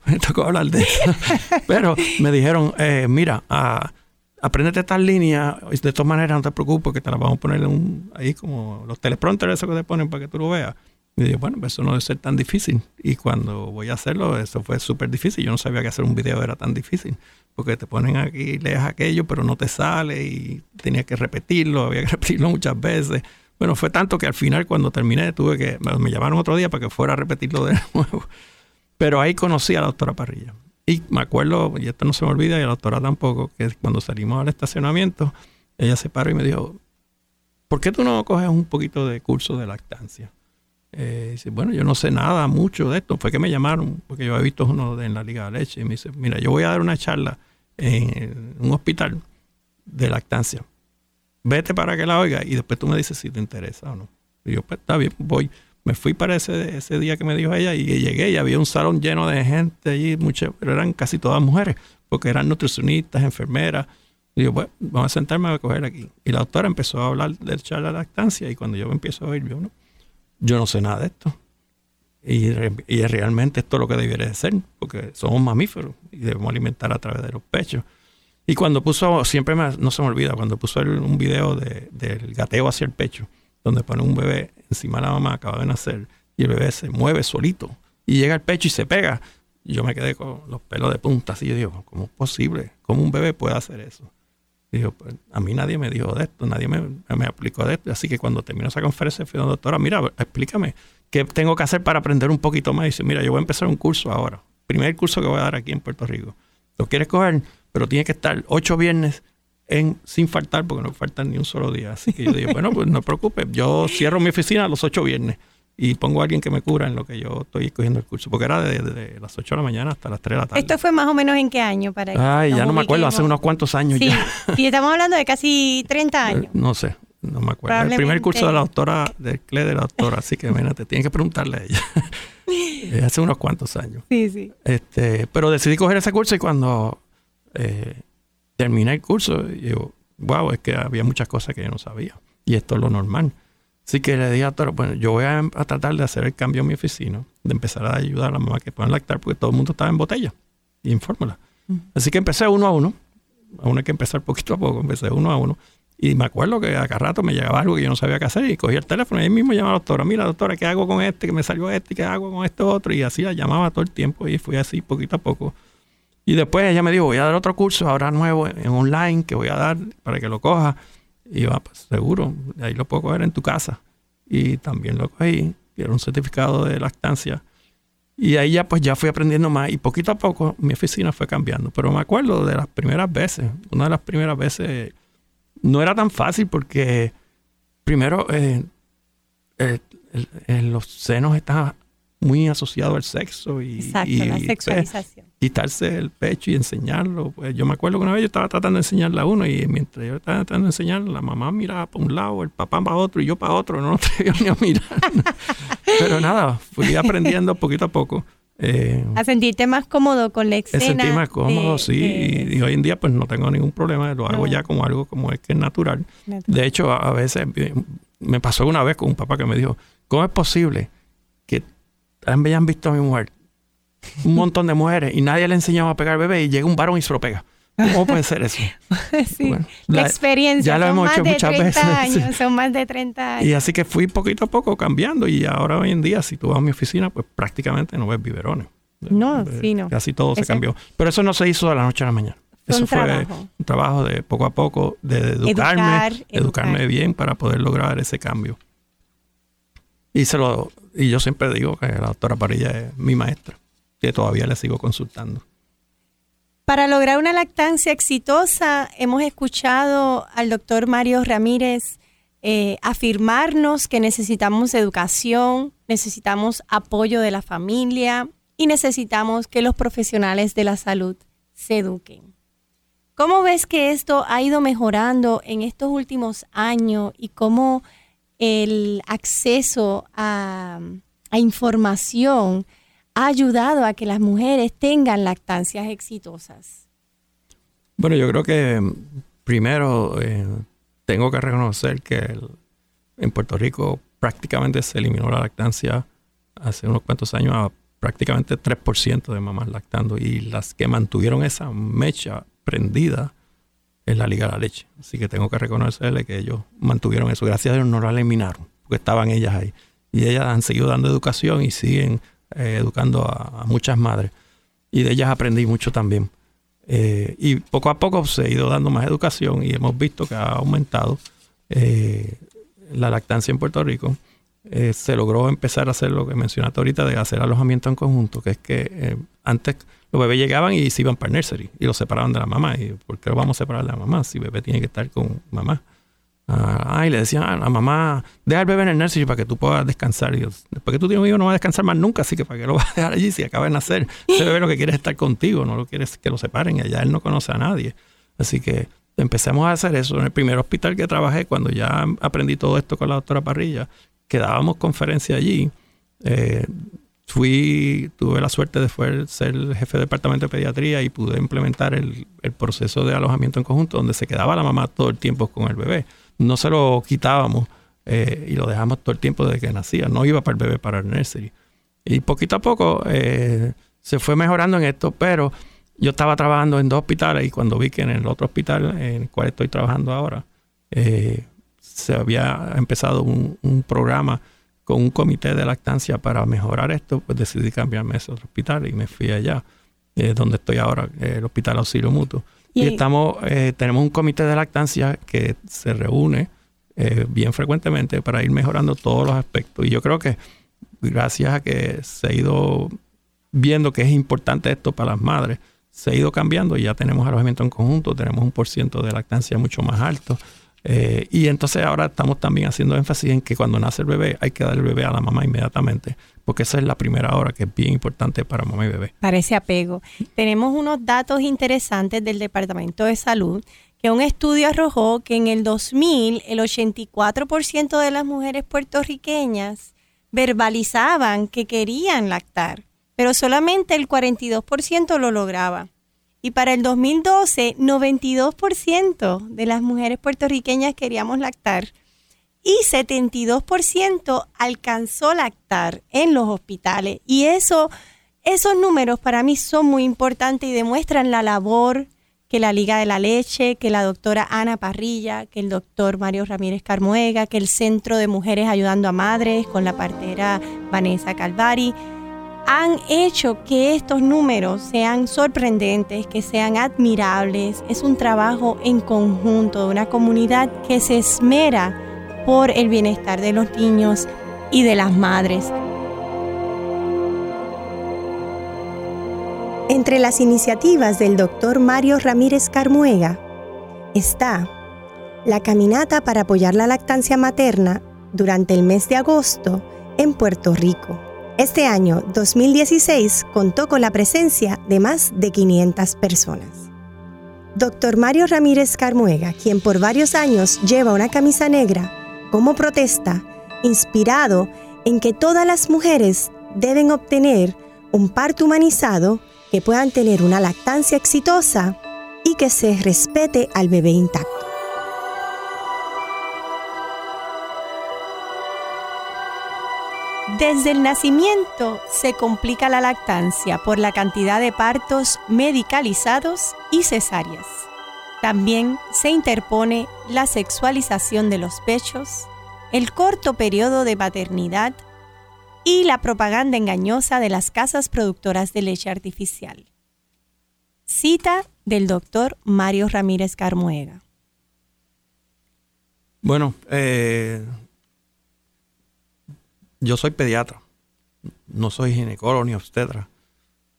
me tocó hablar de eso. Pero me dijeron, eh, mira, a, apréndete estas líneas. De todas maneras, no te preocupes, que te las vamos a poner un, ahí como los teleprompters, eso que te ponen para que tú lo veas. Y dije, bueno, pues eso no debe ser tan difícil. Y cuando voy a hacerlo, eso fue súper difícil. Yo no sabía que hacer un video era tan difícil. Porque te ponen aquí, lees aquello, pero no te sale y tenía que repetirlo, había que repetirlo muchas veces. Bueno, fue tanto que al final cuando terminé tuve que, me llamaron otro día para que fuera a repetirlo de nuevo. Pero ahí conocí a la doctora Parrilla. Y me acuerdo, y esto no se me olvida, y a la doctora tampoco, que cuando salimos al estacionamiento, ella se paró y me dijo, ¿por qué tú no coges un poquito de curso de lactancia? Eh, dice, bueno, yo no sé nada mucho de esto. Fue que me llamaron, porque yo he visto uno de, en la Liga de Leche, y me dice, mira, yo voy a dar una charla en un hospital de lactancia. Vete para que la oiga y después tú me dices si te interesa o no. Y yo, pues está bien, voy. Me fui para ese, ese día que me dijo ella y llegué y había un salón lleno de gente allí, muchas, pero eran casi todas mujeres, porque eran nutricionistas, enfermeras. Y yo, pues, vamos a sentarme a coger aquí. Y la doctora empezó a hablar del charla de lactancia y cuando yo me empiezo a oír, yo no, yo no sé nada de esto. Y, realmente esto es lo que debiera de ser, porque somos mamíferos y debemos alimentar a través de los pechos. Y cuando puso, siempre no se me olvida, cuando puso un video de, del gateo hacia el pecho, donde pone un bebé encima de la mamá, acaba de nacer, y el bebé se mueve solito, y llega al pecho y se pega. Yo me quedé con los pelos de punta, así yo digo, ¿cómo es posible? ¿Cómo un bebé puede hacer eso? Dijo, pues a mí nadie me dijo de esto, nadie me, me aplicó de esto. Así que cuando terminó esa conferencia, fui a la doctora, mira, explícame, ¿qué tengo que hacer para aprender un poquito más? Y dice, mira, yo voy a empezar un curso ahora, primer curso que voy a dar aquí en Puerto Rico. ¿Lo quieres coger? Pero tiene que estar ocho viernes en, sin faltar, porque no faltan ni un solo día. Así que yo digo, bueno, pues no preocupes, yo cierro mi oficina los ocho viernes y pongo a alguien que me cura en lo que yo estoy cogiendo el curso, porque era desde las 8 de la mañana hasta las 3 de la tarde. ¿Esto fue más o menos en qué año? Para Ay, ya no me acuerdo, hace unos cuantos años sí. ya. Sí, estamos hablando de casi 30 eh, años. No sé, no me acuerdo. El primer curso de la doctora, del CLE de la doctora, así que imagínate, tienes que preguntarle a ella. Eh, hace unos cuantos años. Sí, sí. Este, pero decidí coger ese curso y cuando eh, terminé el curso, digo, wow, es que había muchas cosas que yo no sabía. Y esto es lo normal. Así que le dije a Toro, bueno, yo voy a, tratar de hacer el cambio en mi oficina, de empezar a ayudar a la mamá que puedan lactar, porque todo el mundo estaba en botella y en fórmula. Así que empecé uno a uno. Aún hay que empezar poquito a poco, empecé uno a uno. Y me acuerdo que a cada rato me llegaba algo que yo no sabía qué hacer y cogía el teléfono y ahí mismo llamaba a la doctora, mira doctora, ¿qué hago con este? Que me salió este, ¿qué hago con este otro? Y así la llamaba todo el tiempo y fui así poquito a poco. Y después ella me dijo, voy a dar otro curso ahora nuevo en online que voy a dar para que lo coja. Y yo, ah, pues seguro, ahí lo puedo coger en tu casa. Y también lo cogí, era un certificado de lactancia. Y ahí ya pues ya fui aprendiendo más y poquito a poco mi oficina fue cambiando. Pero me acuerdo de las primeras veces, una de las primeras veces no era tan fácil porque primero eh, los senos están muy asociados al sexo y, Exacto, la pues, sexualización. quitarse el pecho y enseñarlo. Pues yo me acuerdo que una vez yo estaba tratando de enseñarle a uno y mientras yo estaba tratando de enseñar, la mamá miraba para un lado, el papá para otro y yo para otro, no lo ni a mirar. Pero nada, fui aprendiendo poquito a poco. Eh, a sentirte más cómodo con la escena. A sentirme más cómodo, sí. y, hoy en día pues no tengo ningún problema, lo hago ya como algo como es que es natural. De hecho, a, veces eh, me pasó una vez con un papá que me dijo, ¿cómo es posible han visto a mi mujer? Un montón de mujeres y nadie le enseñaba a pegar bebé y llega un varón y se lo pega. ¿Cómo puede ser eso? sí, la, experiencia. Ya lo hemos hecho muchas veces. Son más de 30 años. Y así que fui poquito a poco cambiando y ahora hoy en día si tú vas a mi oficina pues prácticamente no ves biberones. No, eh, sí, no. Casi todo se cambió. Pero eso no se hizo de la noche a la mañana. Eso fue un trabajo de poco a poco, de educarme, educarme bien para poder lograr ese cambio. Y, se lo, y yo siempre digo que la doctora Parilla es mi maestra, que todavía le sigo consultando. Para lograr una lactancia exitosa, hemos escuchado al doctor Mario Ramírez eh, afirmarnos que necesitamos educación, necesitamos apoyo de la familia y necesitamos que los profesionales de la salud se eduquen. ¿Cómo ves que esto ha ido mejorando en estos últimos años y cómo el acceso a, información ha ayudado a que las mujeres tengan lactancias exitosas? Bueno, yo creo que mm, primero eh, tengo que reconocer que en Puerto Rico prácticamente se eliminó la lactancia hace unos cuantos años a prácticamente 3% de mamás lactando y las que mantuvieron esa mecha prendida es la Liga de la Leche. Así que tengo que reconocerle que ellos mantuvieron eso. Gracias a Dios no la eliminaron porque estaban ellas ahí. y ellas han seguido dando educación y siguen eh, educando a, muchas madres. Y de ellas aprendí mucho también. Eh, y poco a poco se ha ido dando más educación y hemos visto que ha aumentado eh, la lactancia en Puerto Rico. Se logró empezar a hacer lo que mencionaste ahorita de hacer alojamiento en conjunto, que es que antes los bebés llegaban y se iban para el nursery y los separaban de la mamá. ¿Y por qué lo vamos a separar de la mamá si el bebé tiene que estar con mamá? Ah, y le decían a la mamá, deja al bebé en el nursery para que tú puedas descansar. Y después que tú tienes un hijo no va a descansar más nunca, así que para qué lo vas a dejar allí si acaba de nacer. Ese bebé lo que quiere es estar contigo, no lo quieres que lo separen. Y allá él no conoce a nadie. Así que empecemos a hacer eso. En el primer hospital que trabajé, cuando ya aprendí todo esto con la doctora Parrilla, que dábamos conferencia allí, eh, fui, tuve la suerte de ser el jefe de departamento de pediatría y pude implementar el, el proceso de alojamiento en conjunto, donde se quedaba la mamá todo el tiempo con el bebé no se lo quitábamos eh, y lo dejamos todo el tiempo desde que nacía. No iba para el bebé, para el nursery. Y poquito a poco eh, se fue mejorando en esto, pero yo estaba trabajando en dos hospitales y cuando vi que en el otro hospital en el cual estoy trabajando ahora, se había empezado un, programa con un comité de lactancia para mejorar esto, pues decidí cambiarme a ese otro hospital y me fui allá, donde estoy ahora, el Hospital Auxilio Mutuo. Y, estamos, eh, tenemos un comité de lactancia que se reúne eh, bien frecuentemente para ir mejorando todos los aspectos. Y yo creo que gracias a que se ha ido viendo que es importante esto para las madres, se ha ido cambiando y ya tenemos alojamiento en conjunto, tenemos un por ciento de lactancia mucho más alto. Eh, y entonces ahora estamos también haciendo énfasis en que cuando nace el bebé hay que dar el bebé a la mamá inmediatamente, porque esa es la primera hora que es bien importante para mamá y bebé. Parece apego. Tenemos unos datos interesantes del Departamento de Salud, que un estudio arrojó que en el 2000 el 84% de las mujeres puertorriqueñas verbalizaban que querían lactar, pero solamente el 42% lo lograba. Y para el 2012, 92% de las mujeres puertorriqueñas queríamos lactar y 72% alcanzó lactar en los hospitales. Y eso, esos números para mí son muy importantes y demuestran la labor que la Liga de la Leche, que la doctora Ana Parrilla, que el doctor Mario Ramírez Carmuega, que el Centro de Mujeres Ayudando a Madres con la partera Vanessa Calvari, han hecho que estos números sean sorprendentes, que sean admirables. Es un trabajo en conjunto de una comunidad que se esmera por el bienestar de los niños y de las madres. Entre las iniciativas del doctor Mario Ramírez Carmuega está la caminata para apoyar la lactancia materna durante el mes de agosto en Puerto Rico este año 2016 contó con la presencia de más de 500 personas. Doctor Mario Ramírez Carmuega, quien por varios años lleva una camisa negra como protesta, inspirado en que todas las mujeres deben obtener un parto humanizado, que puedan tener una lactancia exitosa y que se respete al bebé intacto. Desde el nacimiento se complica la lactancia por la cantidad de partos medicalizados y cesáreas. También se interpone la sexualización de los pechos, el corto periodo de maternidad y la propaganda engañosa de las casas productoras de leche artificial. Cita del doctor Mario Ramírez Carmuega. Bueno, eh, yo soy pediatra, no soy ginecólogo ni obstetra,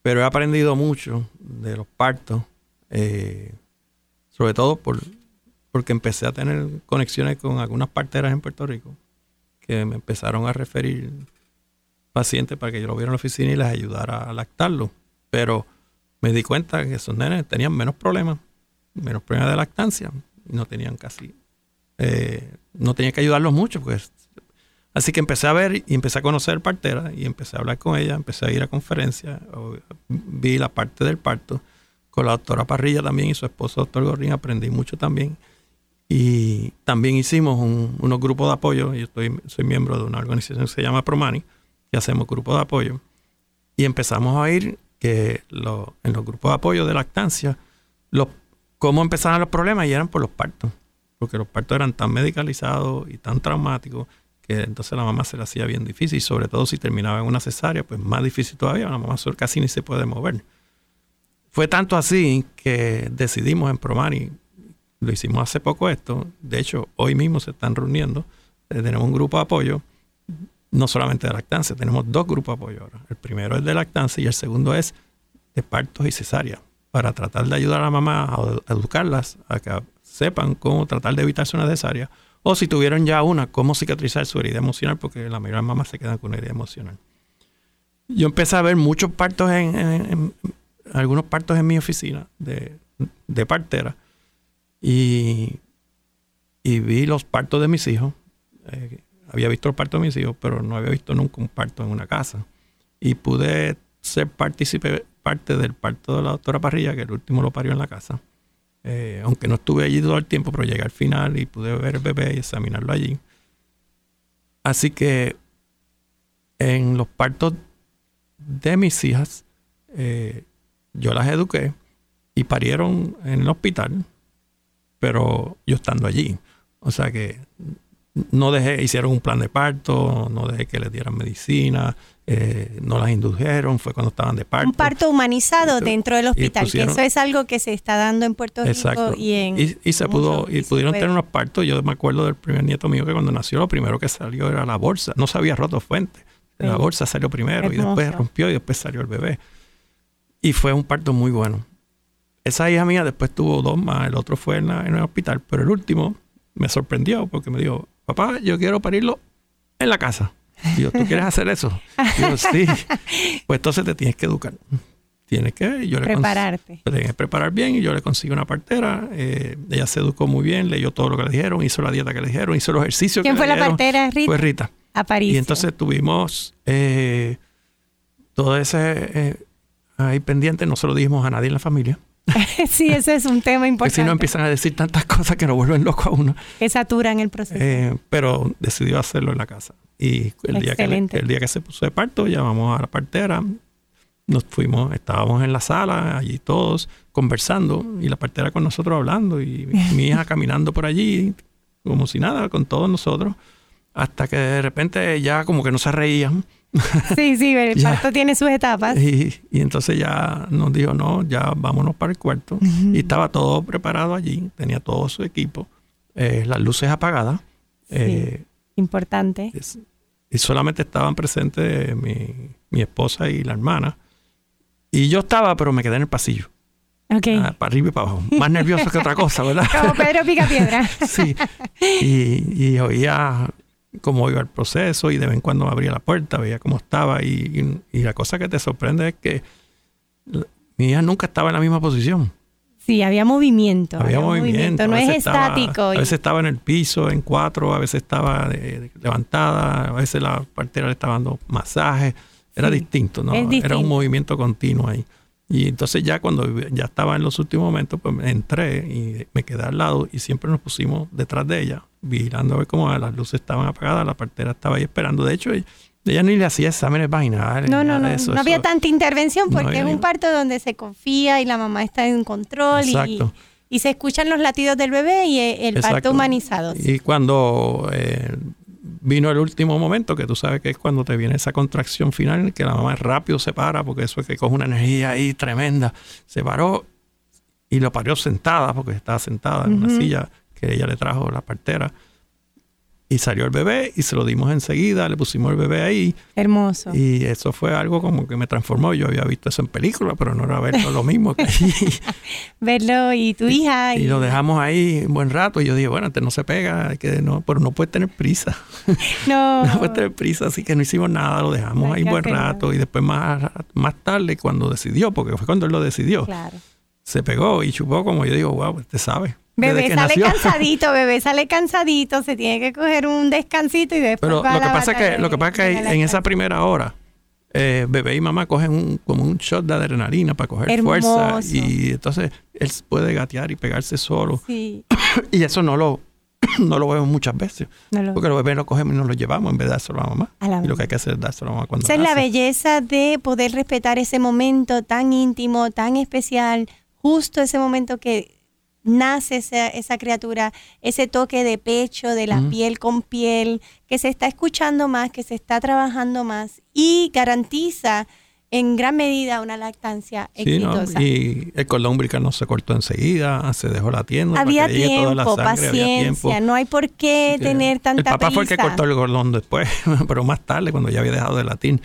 pero he aprendido mucho de los partos, eh, sobre todo por, porque empecé a tener conexiones con algunas parteras en Puerto Rico que me empezaron a referir pacientes para que yo lo viera en la oficina y les ayudara a lactarlo. Pero me di cuenta que esos nenes tenían menos problemas, menos problemas de lactancia, y no tenían casi, eh, no tenía que ayudarlos mucho, porque Así que empecé a ver y empecé a conocer partera y empecé a hablar con ella, empecé a ir a conferencias, vi la parte del parto. Con la doctora Parrilla también y su esposo, doctor Gorrín, aprendí mucho también. Y también hicimos unos grupos de apoyo. Yo estoy, soy miembro de una organización que se llama Promani, que hacemos grupos de apoyo. Y empezamos a oír que en los grupos de apoyo de lactancia, los, cómo empezaban los problemas y eran por los partos. Porque los partos eran tan medicalizados y tan traumáticos que entonces la mamá se le hacía bien difícil, sobre todo si terminaba en una cesárea, pues más difícil todavía, la mamá casi ni se puede mover. Fue tanto así que decidimos en Promani, lo hicimos hace poco esto, de hecho hoy mismo se están reuniendo, eh, tenemos un grupo de apoyo, no solamente de lactancia, tenemos dos grupos de apoyo ahora. El primero es de lactancia y el segundo es de partos y cesárea, para tratar de ayudar a la mamá a educarlas, a que sepan cómo tratar de evitarse una cesárea, o si tuvieron ya una, cómo cicatrizar su herida emocional, porque la mayoría de mamás se quedan con una herida emocional. Yo empecé a ver muchos partos en algunos partos en mi oficina de, partera y, vi los partos de mis hijos. Eh, había visto los partos de mis hijos, pero no había visto nunca un parto en una casa. Y pude ser partícipe, parte del parto de la doctora Parrilla, que el último lo parió en la casa. Eh, aunque no estuve allí todo el tiempo, pero llegué al final y pude ver el bebé y examinarlo allí. Así que en los partos de mis hijas, eh, yo las eduqué y parieron en el hospital, pero yo estando allí. O sea que no dejé, hicieron un plan de parto, no dejé que les dieran medicina, eh, no las indujeron, fue cuando estaban de parto. Un parto humanizado dentro del hospital, que eso es algo que se está dando en Puerto Rico y en... Y, se pudo, y, pudieron tener unos partos, yo me acuerdo del primer nieto mío que cuando nació lo primero que salió era la bolsa, no se había roto fuente, la bolsa salió primero y después rompió y después salió el bebé. Y fue un parto muy bueno. Esa hija mía después tuvo dos más, el otro fue en, el hospital, pero el último me sorprendió porque me dijo, papá, yo quiero parirlo en la casa. Digo, ¿tú quieres hacer eso? Digo, sí. Pues entonces te tienes que educar. Tienes que yo prepararte. Le tienes que preparar bien y yo le consigo una partera. Eh, ella se educó muy bien, leyó todo lo que le dijeron, hizo la dieta que le dijeron, hizo los ejercicios ¿Quién que le dijeron. ¿Quién fue la partera, Rita? Fue Rita. A París. Y entonces tuvimos eh, todo ese eh, ahí pendiente, no se lo dijimos a nadie en la familia. sí, ese es un tema importante. si no empiezan a decir tantas cosas que nos vuelven locos a uno. Que saturan el proceso. Eh, pero decidió hacerlo en la casa. Y el día, que, el día que se puso de parto, llamamos a la partera, nos fuimos, estábamos en la sala, allí todos conversando, y la partera con nosotros hablando, y mi hija caminando por allí, como si nada, con todos nosotros, hasta que de repente ya como que no se reían Sí, sí, el parto tiene sus etapas. Y, entonces ya nos dijo, no, ya vámonos para el cuarto. Y estaba todo preparado allí, tenía todo su equipo, eh, las luces apagadas. Eh, importante. y solamente estaban presentes mi, esposa y la hermana. Y yo estaba, pero me quedé en el pasillo. Okay. Ah, para arriba y para abajo. Más nervioso que otra cosa, ¿verdad? Como Pedro Picapiedra. sí. Y, y oía cómo iba el proceso y de vez en cuando abría la puerta, veía cómo estaba y, la cosa que te sorprende es que mi hija nunca estaba en la misma posición. Sí, había movimiento. Había, movimiento, no es estático. a veces estaba en el piso, en cuatro, a veces estaba levantada, a veces la partera le estaba dando masaje. Era distinto, ¿no? Era un movimiento continuo ahí. Y entonces ya cuando ya estaba en los últimos momentos, pues entré y me quedé al lado y siempre nos pusimos detrás de ella, vigilando a ver cómo las luces estaban apagadas, la partera estaba ahí esperando. De hecho, ella, ni le hacía exámenes vaginales. No, no, no. no había tanta intervención porque es un parto donde se confía y la mamá está en control y, y, se escuchan los latidos del bebé y el parto humanizado. Y cuando eh, vino el último momento, que tú sabes que es cuando te viene esa contracción final, que la mamá rápido se para, porque eso es que coge una energía ahí tremenda. Se paró y lo parió sentada, porque estaba sentada en una silla que ella le trajo la partera. Y salió el bebé y se lo dimos enseguida, le pusimos el bebé ahí. Hermoso. Y eso fue algo como que me transformó. Yo había visto eso en película, pero no era verlo lo mismo que verlo y tu hija. Y, lo dejamos ahí un buen rato. Y yo dije, bueno, antes no se pega, que no, pero no puede tener prisa. No. no puede tener prisa, así que no hicimos nada, lo dejamos ahí un buen rato. Y después más, más tarde, cuando decidió, porque fue cuando él lo decidió, se pegó y chupó como yo digo, wow, usted sabe. Bebé sale cansadito, bebé sale cansadito, se tiene que coger un descansito y después. Pero lo, que pasa que, lo que pasa que en esa primera hora, eh, bebé y mamá cogen un, como un shot de adrenalina para coger fuerza y entonces él puede gatear y pegarse solo. Sí. y eso no lo, no lo vemos muchas veces. Porque los bebés lo cogemos y nos lo llevamos en vez de dárselo a mamá. y lo que hay que hacer es dárselo a mamá cuando Esa es la belleza de poder respetar ese momento tan íntimo, tan especial, justo ese momento que nace esa, criatura, ese toque de pecho, de la piel con piel, que se está escuchando más, que se está trabajando más y garantiza en gran medida una lactancia exitosa. Y el cordón umbilical no se cortó enseguida, se dejó la tienda. Había, tiempo, paciencia, no hay por qué tener tanta El papá fue el que cortó el cordón después, pero más tarde, cuando ya había dejado de latir.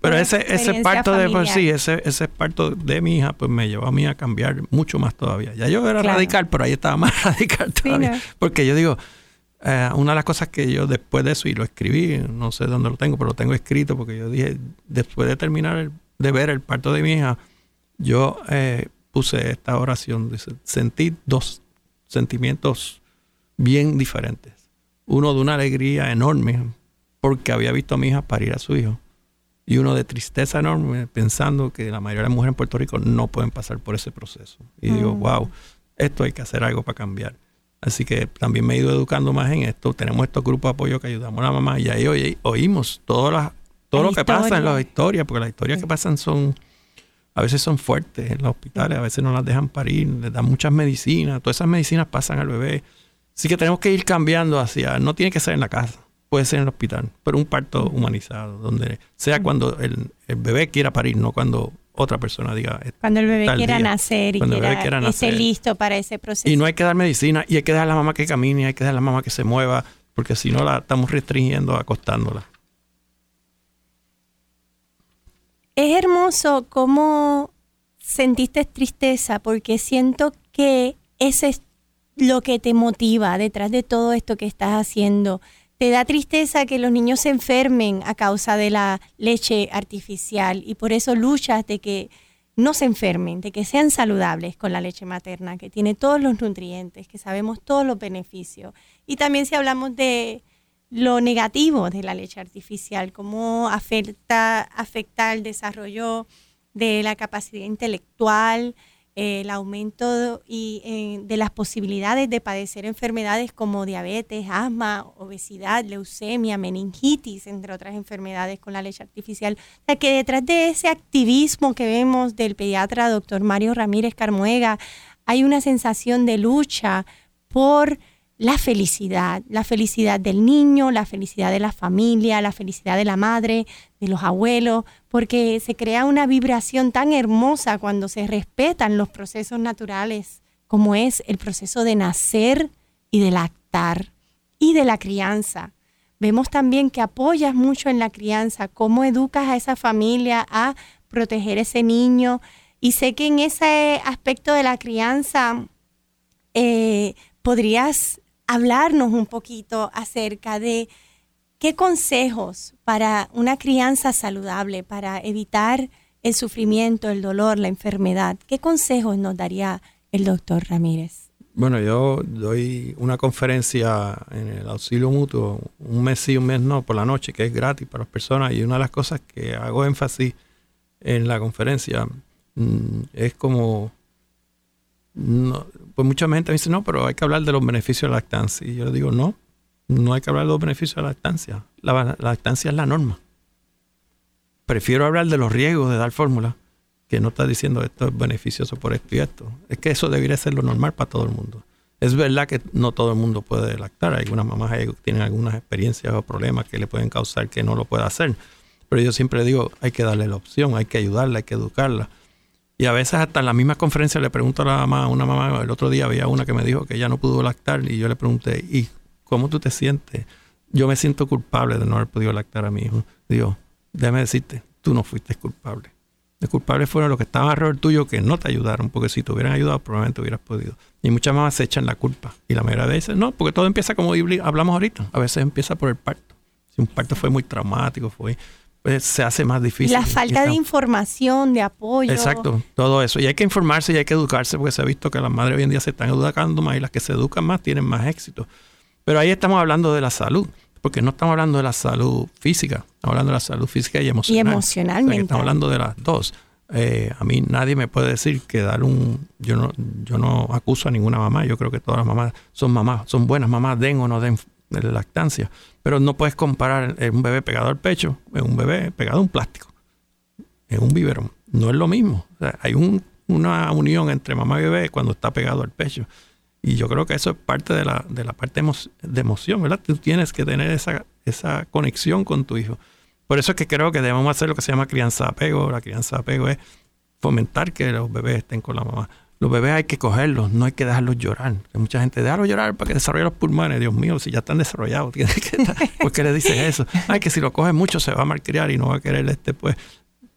Pero ese, ese parto de por sí, ese, ese parto de mi hija, pues me llevó a mí a cambiar mucho más todavía. Ya yo era radical, pero ahí estaba más radical todavía. Porque yo digo, eh, una de las cosas que yo después de eso, y lo escribí, no sé dónde lo tengo, pero lo tengo escrito, porque yo dije, después de terminar de ver el parto de mi hija, yo eh, puse esta oración, dice, sentí dos sentimientos bien diferentes. Uno de una alegría enorme, porque había visto a mi hija parir a su hijo, y uno de tristeza enorme, pensando que la mayoría de las mujeres en Puerto Rico no pueden pasar por ese proceso. Y digo, wow, mm. esto hay que hacer algo para cambiar. Así que también me he ido educando más en esto. Tenemos estos grupos de apoyo que ayudamos a la mamá y ahí oímos todas las, todo lo que pasa en las historias, porque las historias que pasan son, a veces son fuertes en los hospitales, a veces no las dejan parir, les dan muchas medicinas, todas esas medicinas pasan al bebé. Así que tenemos que ir cambiando hacia, no tiene que ser en la casa, puede ser en el hospital, pero un parto humanizado, donde sea cuando el, el bebé quiera parir, no cuando otra persona diga. Cuando el bebé quiera nacer y quiera, esté listo para ese proceso. Y no hay que dar medicina y hay que dejar a la mamá que camine, hay que dejar a la mamá que se mueva, porque si no la estamos restringiendo, acostándola. Es hermoso cómo sentiste tristeza, porque siento que ese es lo que te motiva detrás de todo esto que estás haciendo te da tristeza que los niños se enfermen a causa de la leche artificial y por eso luchas de que no se enfermen, de que sean saludables con la leche materna, que tiene todos los nutrientes, que sabemos todos los beneficios. Y también si hablamos de lo negativo de la leche artificial, cómo afecta, afecta el desarrollo de la capacidad intelectual, el aumento y, eh, de las posibilidades de padecer enfermedades como diabetes, asma, obesidad, leucemia, meningitis, entre otras enfermedades con la leche artificial. O sea que detrás de ese activismo que vemos del pediatra doctor Mario Ramírez Carmuega, hay una sensación de lucha por la felicidad, la felicidad del niño, la felicidad de la familia, la felicidad de la madre, de los abuelos, porque se crea una vibración tan hermosa cuando se respetan los procesos naturales, como es el proceso de nacer y de lactar y de la crianza. Vemos también que apoyas mucho en la crianza, cómo educas a esa familia a proteger ese niño. Y sé que en ese aspecto de la crianza eh, podrías hablarnos un poquito acerca de qué consejos para una crianza saludable, para evitar el sufrimiento, el dolor, la enfermedad. ¿Qué consejos nos daría el doctor Ramírez? Bueno, yo doy una conferencia en el auxilio mutuo, un mes sí, un mes no, por la noche, que es gratis para las personas. Y una de las cosas que hago énfasis en la conferencia mm, es como no, pues mucha gente me dice, no, pero hay que hablar de los beneficios de la lactancia. Y yo le digo, no, no hay que hablar de los beneficios de la lactancia. La, lactancia es la norma. Prefiero hablar de los riesgos de dar fórmula que no está diciendo esto es beneficioso por esto y esto. Es que eso debería ser lo normal para todo el mundo. Es verdad que no todo el mundo puede lactar. Algunas mamás tienen algunas experiencias o problemas que le pueden causar que no lo pueda hacer. Pero yo siempre digo, hay que darle la opción, hay que ayudarla, hay que educarla. Y a veces hasta en la misma conferencia le pregunto a la mamá, una mamá, el otro día había una que me dijo que ella no pudo lactar y yo le pregunté, ¿y cómo tú te sientes? Yo me siento culpable de no haber podido lactar a mi hijo. Digo, déjame decirte, tú no fuiste culpable. Los culpables fueron los que estaban alrededor tuyo que no te ayudaron, porque si te hubieran ayudado probablemente hubieras podido. Y muchas mamás se echan la culpa. Y la mayoría de veces no, porque todo empieza como hablamos ahorita. A veces empieza por el parto. Si un parto fue muy traumático, fue pues, se hace más difícil. La falta de información, de apoyo. Exacto, todo eso. Y hay que informarse y hay que educarse porque se ha visto que las madres hoy en día se están educando más y las que se educan más tienen más éxito. Pero ahí estamos hablando de la salud, porque no estamos hablando de la salud física, estamos hablando de la salud física y emocional. Y emocionalmente. estamos hablando de las dos. Eh, a mí nadie me puede decir que dar un... Yo no, yo no acuso a ninguna mamá, yo creo que todas las mamás son mamás, son buenas mamás, den o no den lactancia. Pero no puedes comparar un bebé pegado al pecho en un bebé pegado a un plástico, en un biberón. No es lo mismo. hay un, una unión entre mamá y bebé cuando está pegado al pecho. Y yo creo que eso es parte de la, de la parte de emoción, ¿verdad? Tú tienes que tener esa, esa conexión con tu hijo. Por eso es que creo que debemos hacer lo que se llama crianza apego. La crianza apego es fomentar que los bebés estén con la mamá. Los bebés hay que cogerlos, no hay que dejarlos llorar. Mucha gente, déjalo llorar para que desarrolle los pulmones. Dios mío, si ya están desarrollados, que estar. ¿por qué le dices eso? Ay, que si lo coge mucho se va a malcriar y no va a querer este, pues,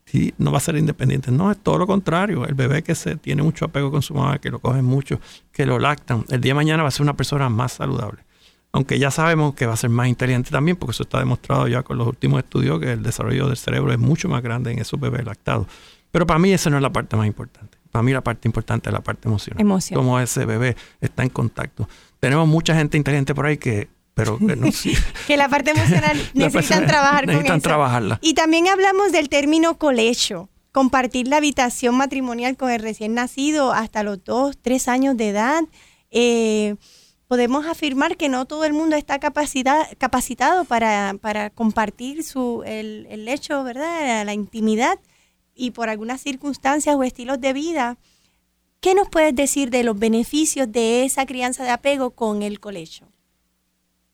sí, no va a ser independiente. No, es todo lo contrario. El bebé que se tiene mucho apego con su mamá, que lo cogen mucho, que lo lactan, el día de mañana va a ser una persona más saludable. Aunque ya sabemos que va a ser más inteligente también, porque eso está demostrado ya con los últimos estudios, que el desarrollo del cerebro es mucho más grande en esos bebés lactados. Pero para mí esa no es la parte más importante. Para mí la parte importante es la parte emocional. Emoción. Cómo ese bebé está en contacto. Tenemos mucha gente inteligente por ahí que pero que, no, que la parte emocional necesitan trabajar necesitan trabajarla. Y también hablamos del término colecho, compartir la habitación matrimonial con el recién nacido hasta los dos, tres años de edad. Eh, podemos afirmar que no todo el mundo está capacitado para, para compartir su, el, el lecho, ¿verdad? La intimidad y por algunas circunstancias o estilos de vida. ¿Qué nos puedes decir de los beneficios de esa crianza de apego con el colecho?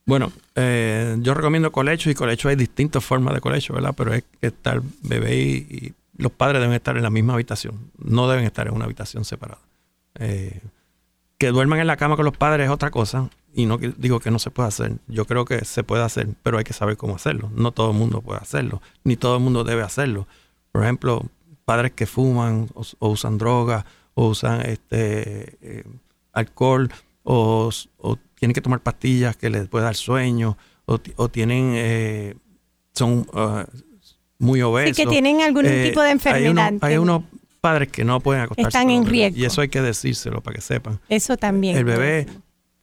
Bueno, eh, yo recomiendo colecho y colecho hay distintas formas de colecho, ¿verdad? Pero es que estar bebé y, los padres deben estar en la misma habitación, no deben estar en una habitación separada. Eh, que duerman en la cama con los padres es otra cosa y no digo que no se pueda hacer. Yo creo que se puede hacer, pero hay que saber cómo hacerlo. No todo el mundo puede hacerlo, ni todo el mundo debe hacerlo. Por ejemplo, padres que fuman o, usan droga o usan este eh, alcohol o, tienen que tomar pastillas que les puede dar sueño o, tienen eh, son uh, muy obesos. Sí, que tienen algún eh, tipo de enfermedad. Hay, unos padres que no pueden acostarse. Están en riesgo. Y eso hay que decírselo para que sepan. Eso también. El bebé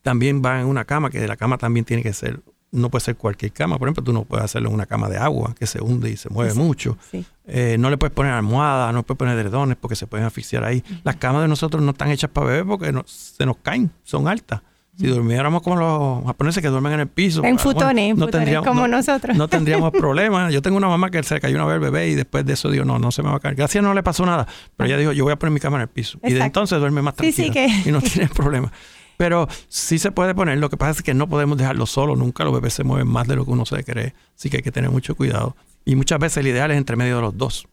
también va en una cama, que la cama también tiene que ser no puede ser cualquier cama. Por ejemplo, tú no puedes hacerlo en una cama de agua que se hunde y se mueve mucho. Eh, no le puedes poner almohadas, no le puedes poner dredones porque se pueden asfixiar ahí. Las camas de nosotros no están hechas para bebés porque se nos caen, son altas. Si durmiéramos como los japoneses que duermen en el piso. En futones, no tendríamos, como nosotros. No tendríamos problemas. Yo tengo una mamá que se cayó una vez el bebé y después de eso dijo, no, no se me va a caer. Gracias no le pasó nada. Pero ella dijo, yo voy a poner mi cama en el piso. Y de entonces duerme más tranquila. Y no tiene problema. Pero sí se puede poner, lo que pasa es que no podemos dejarlo solo, nunca los bebés se mueven más de lo que uno se cree, así que hay que tener mucho cuidado. Y muchas veces el ideal es entre medio de los dos.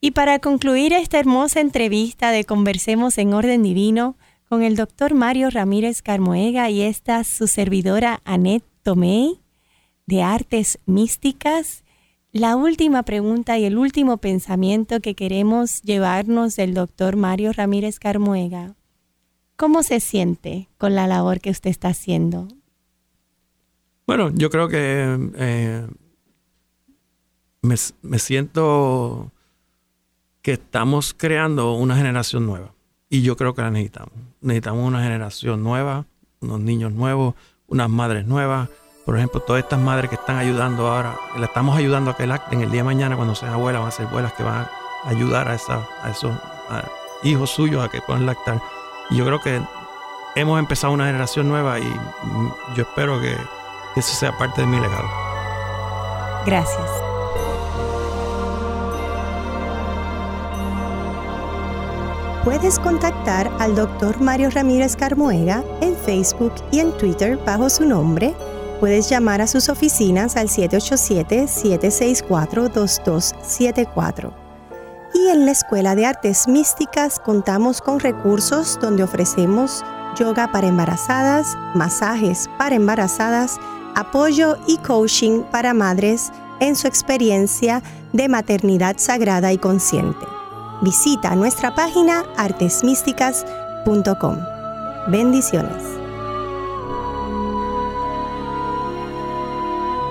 Y para concluir esta hermosa entrevista de Conversemos en Orden Divino con el doctor Mario Ramírez Carmoega y esta su servidora Annette Tomei de Artes Místicas, la última pregunta y el último pensamiento que queremos llevarnos del doctor Mario Ramírez Carmoega ¿Cómo se siente con la labor que usted está haciendo? Bueno, yo creo que eh, me, siento que estamos creando una generación nueva y yo creo que la necesitamos. Necesitamos una generación nueva, unos niños nuevos, unas madres nuevas. Por ejemplo, todas estas madres que están ayudando ahora, le estamos ayudando a que en el día de mañana cuando sean abuelas van a ser abuelas que van a ayudar a, esa, a esos hijos suyos a que puedan lactar y yo creo que hemos empezado una generación nueva y yo espero que, eso sea parte de mi legado. Gracias. Puedes contactar al doctor Mario Ramírez Carmoega en Facebook y en Twitter bajo su nombre. Puedes llamar a sus oficinas al 787-764-2274 y en la Escuela de Artes Místicas contamos con recursos donde ofrecemos yoga para embarazadas, masajes para embarazadas, apoyo y coaching para madres en su experiencia de maternidad sagrada y consciente. Visita nuestra página artesmísticas.com. Bendiciones.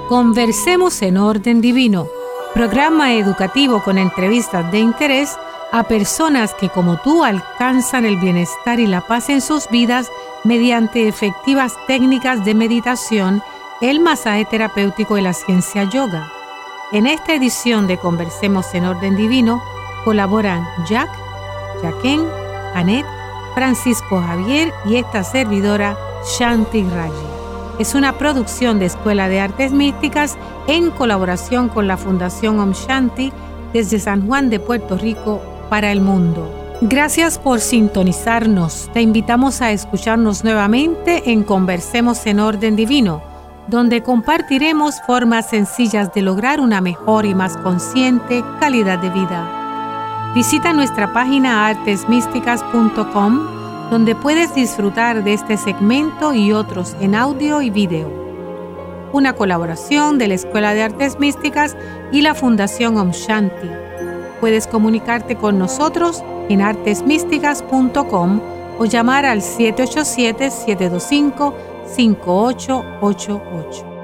Conversemos en orden divino programa educativo con entrevistas de interés a personas que como tú alcanzan el bienestar y la paz en sus vidas mediante efectivas técnicas de meditación, el masaje terapéutico y la ciencia yoga. En esta edición de Conversemos en Orden Divino colaboran Jack, Jaquen, Anet, Francisco Javier y esta servidora Shanti Raji es una producción de Escuela de Artes Místicas en colaboración con la Fundación Om Shanti desde San Juan de Puerto Rico para el mundo. Gracias por sintonizarnos. Te invitamos a escucharnos nuevamente en Conversemos en Orden Divino, donde compartiremos formas sencillas de lograr una mejor y más consciente calidad de vida. Visita nuestra página artesmísticas.com, donde puedes disfrutar de este segmento y otros en audio y video. Una colaboración de la Escuela de Artes Místicas y la Fundación Om Shanti. Puedes comunicarte con nosotros en artesmísticas.com o llamar al 787-725-5888.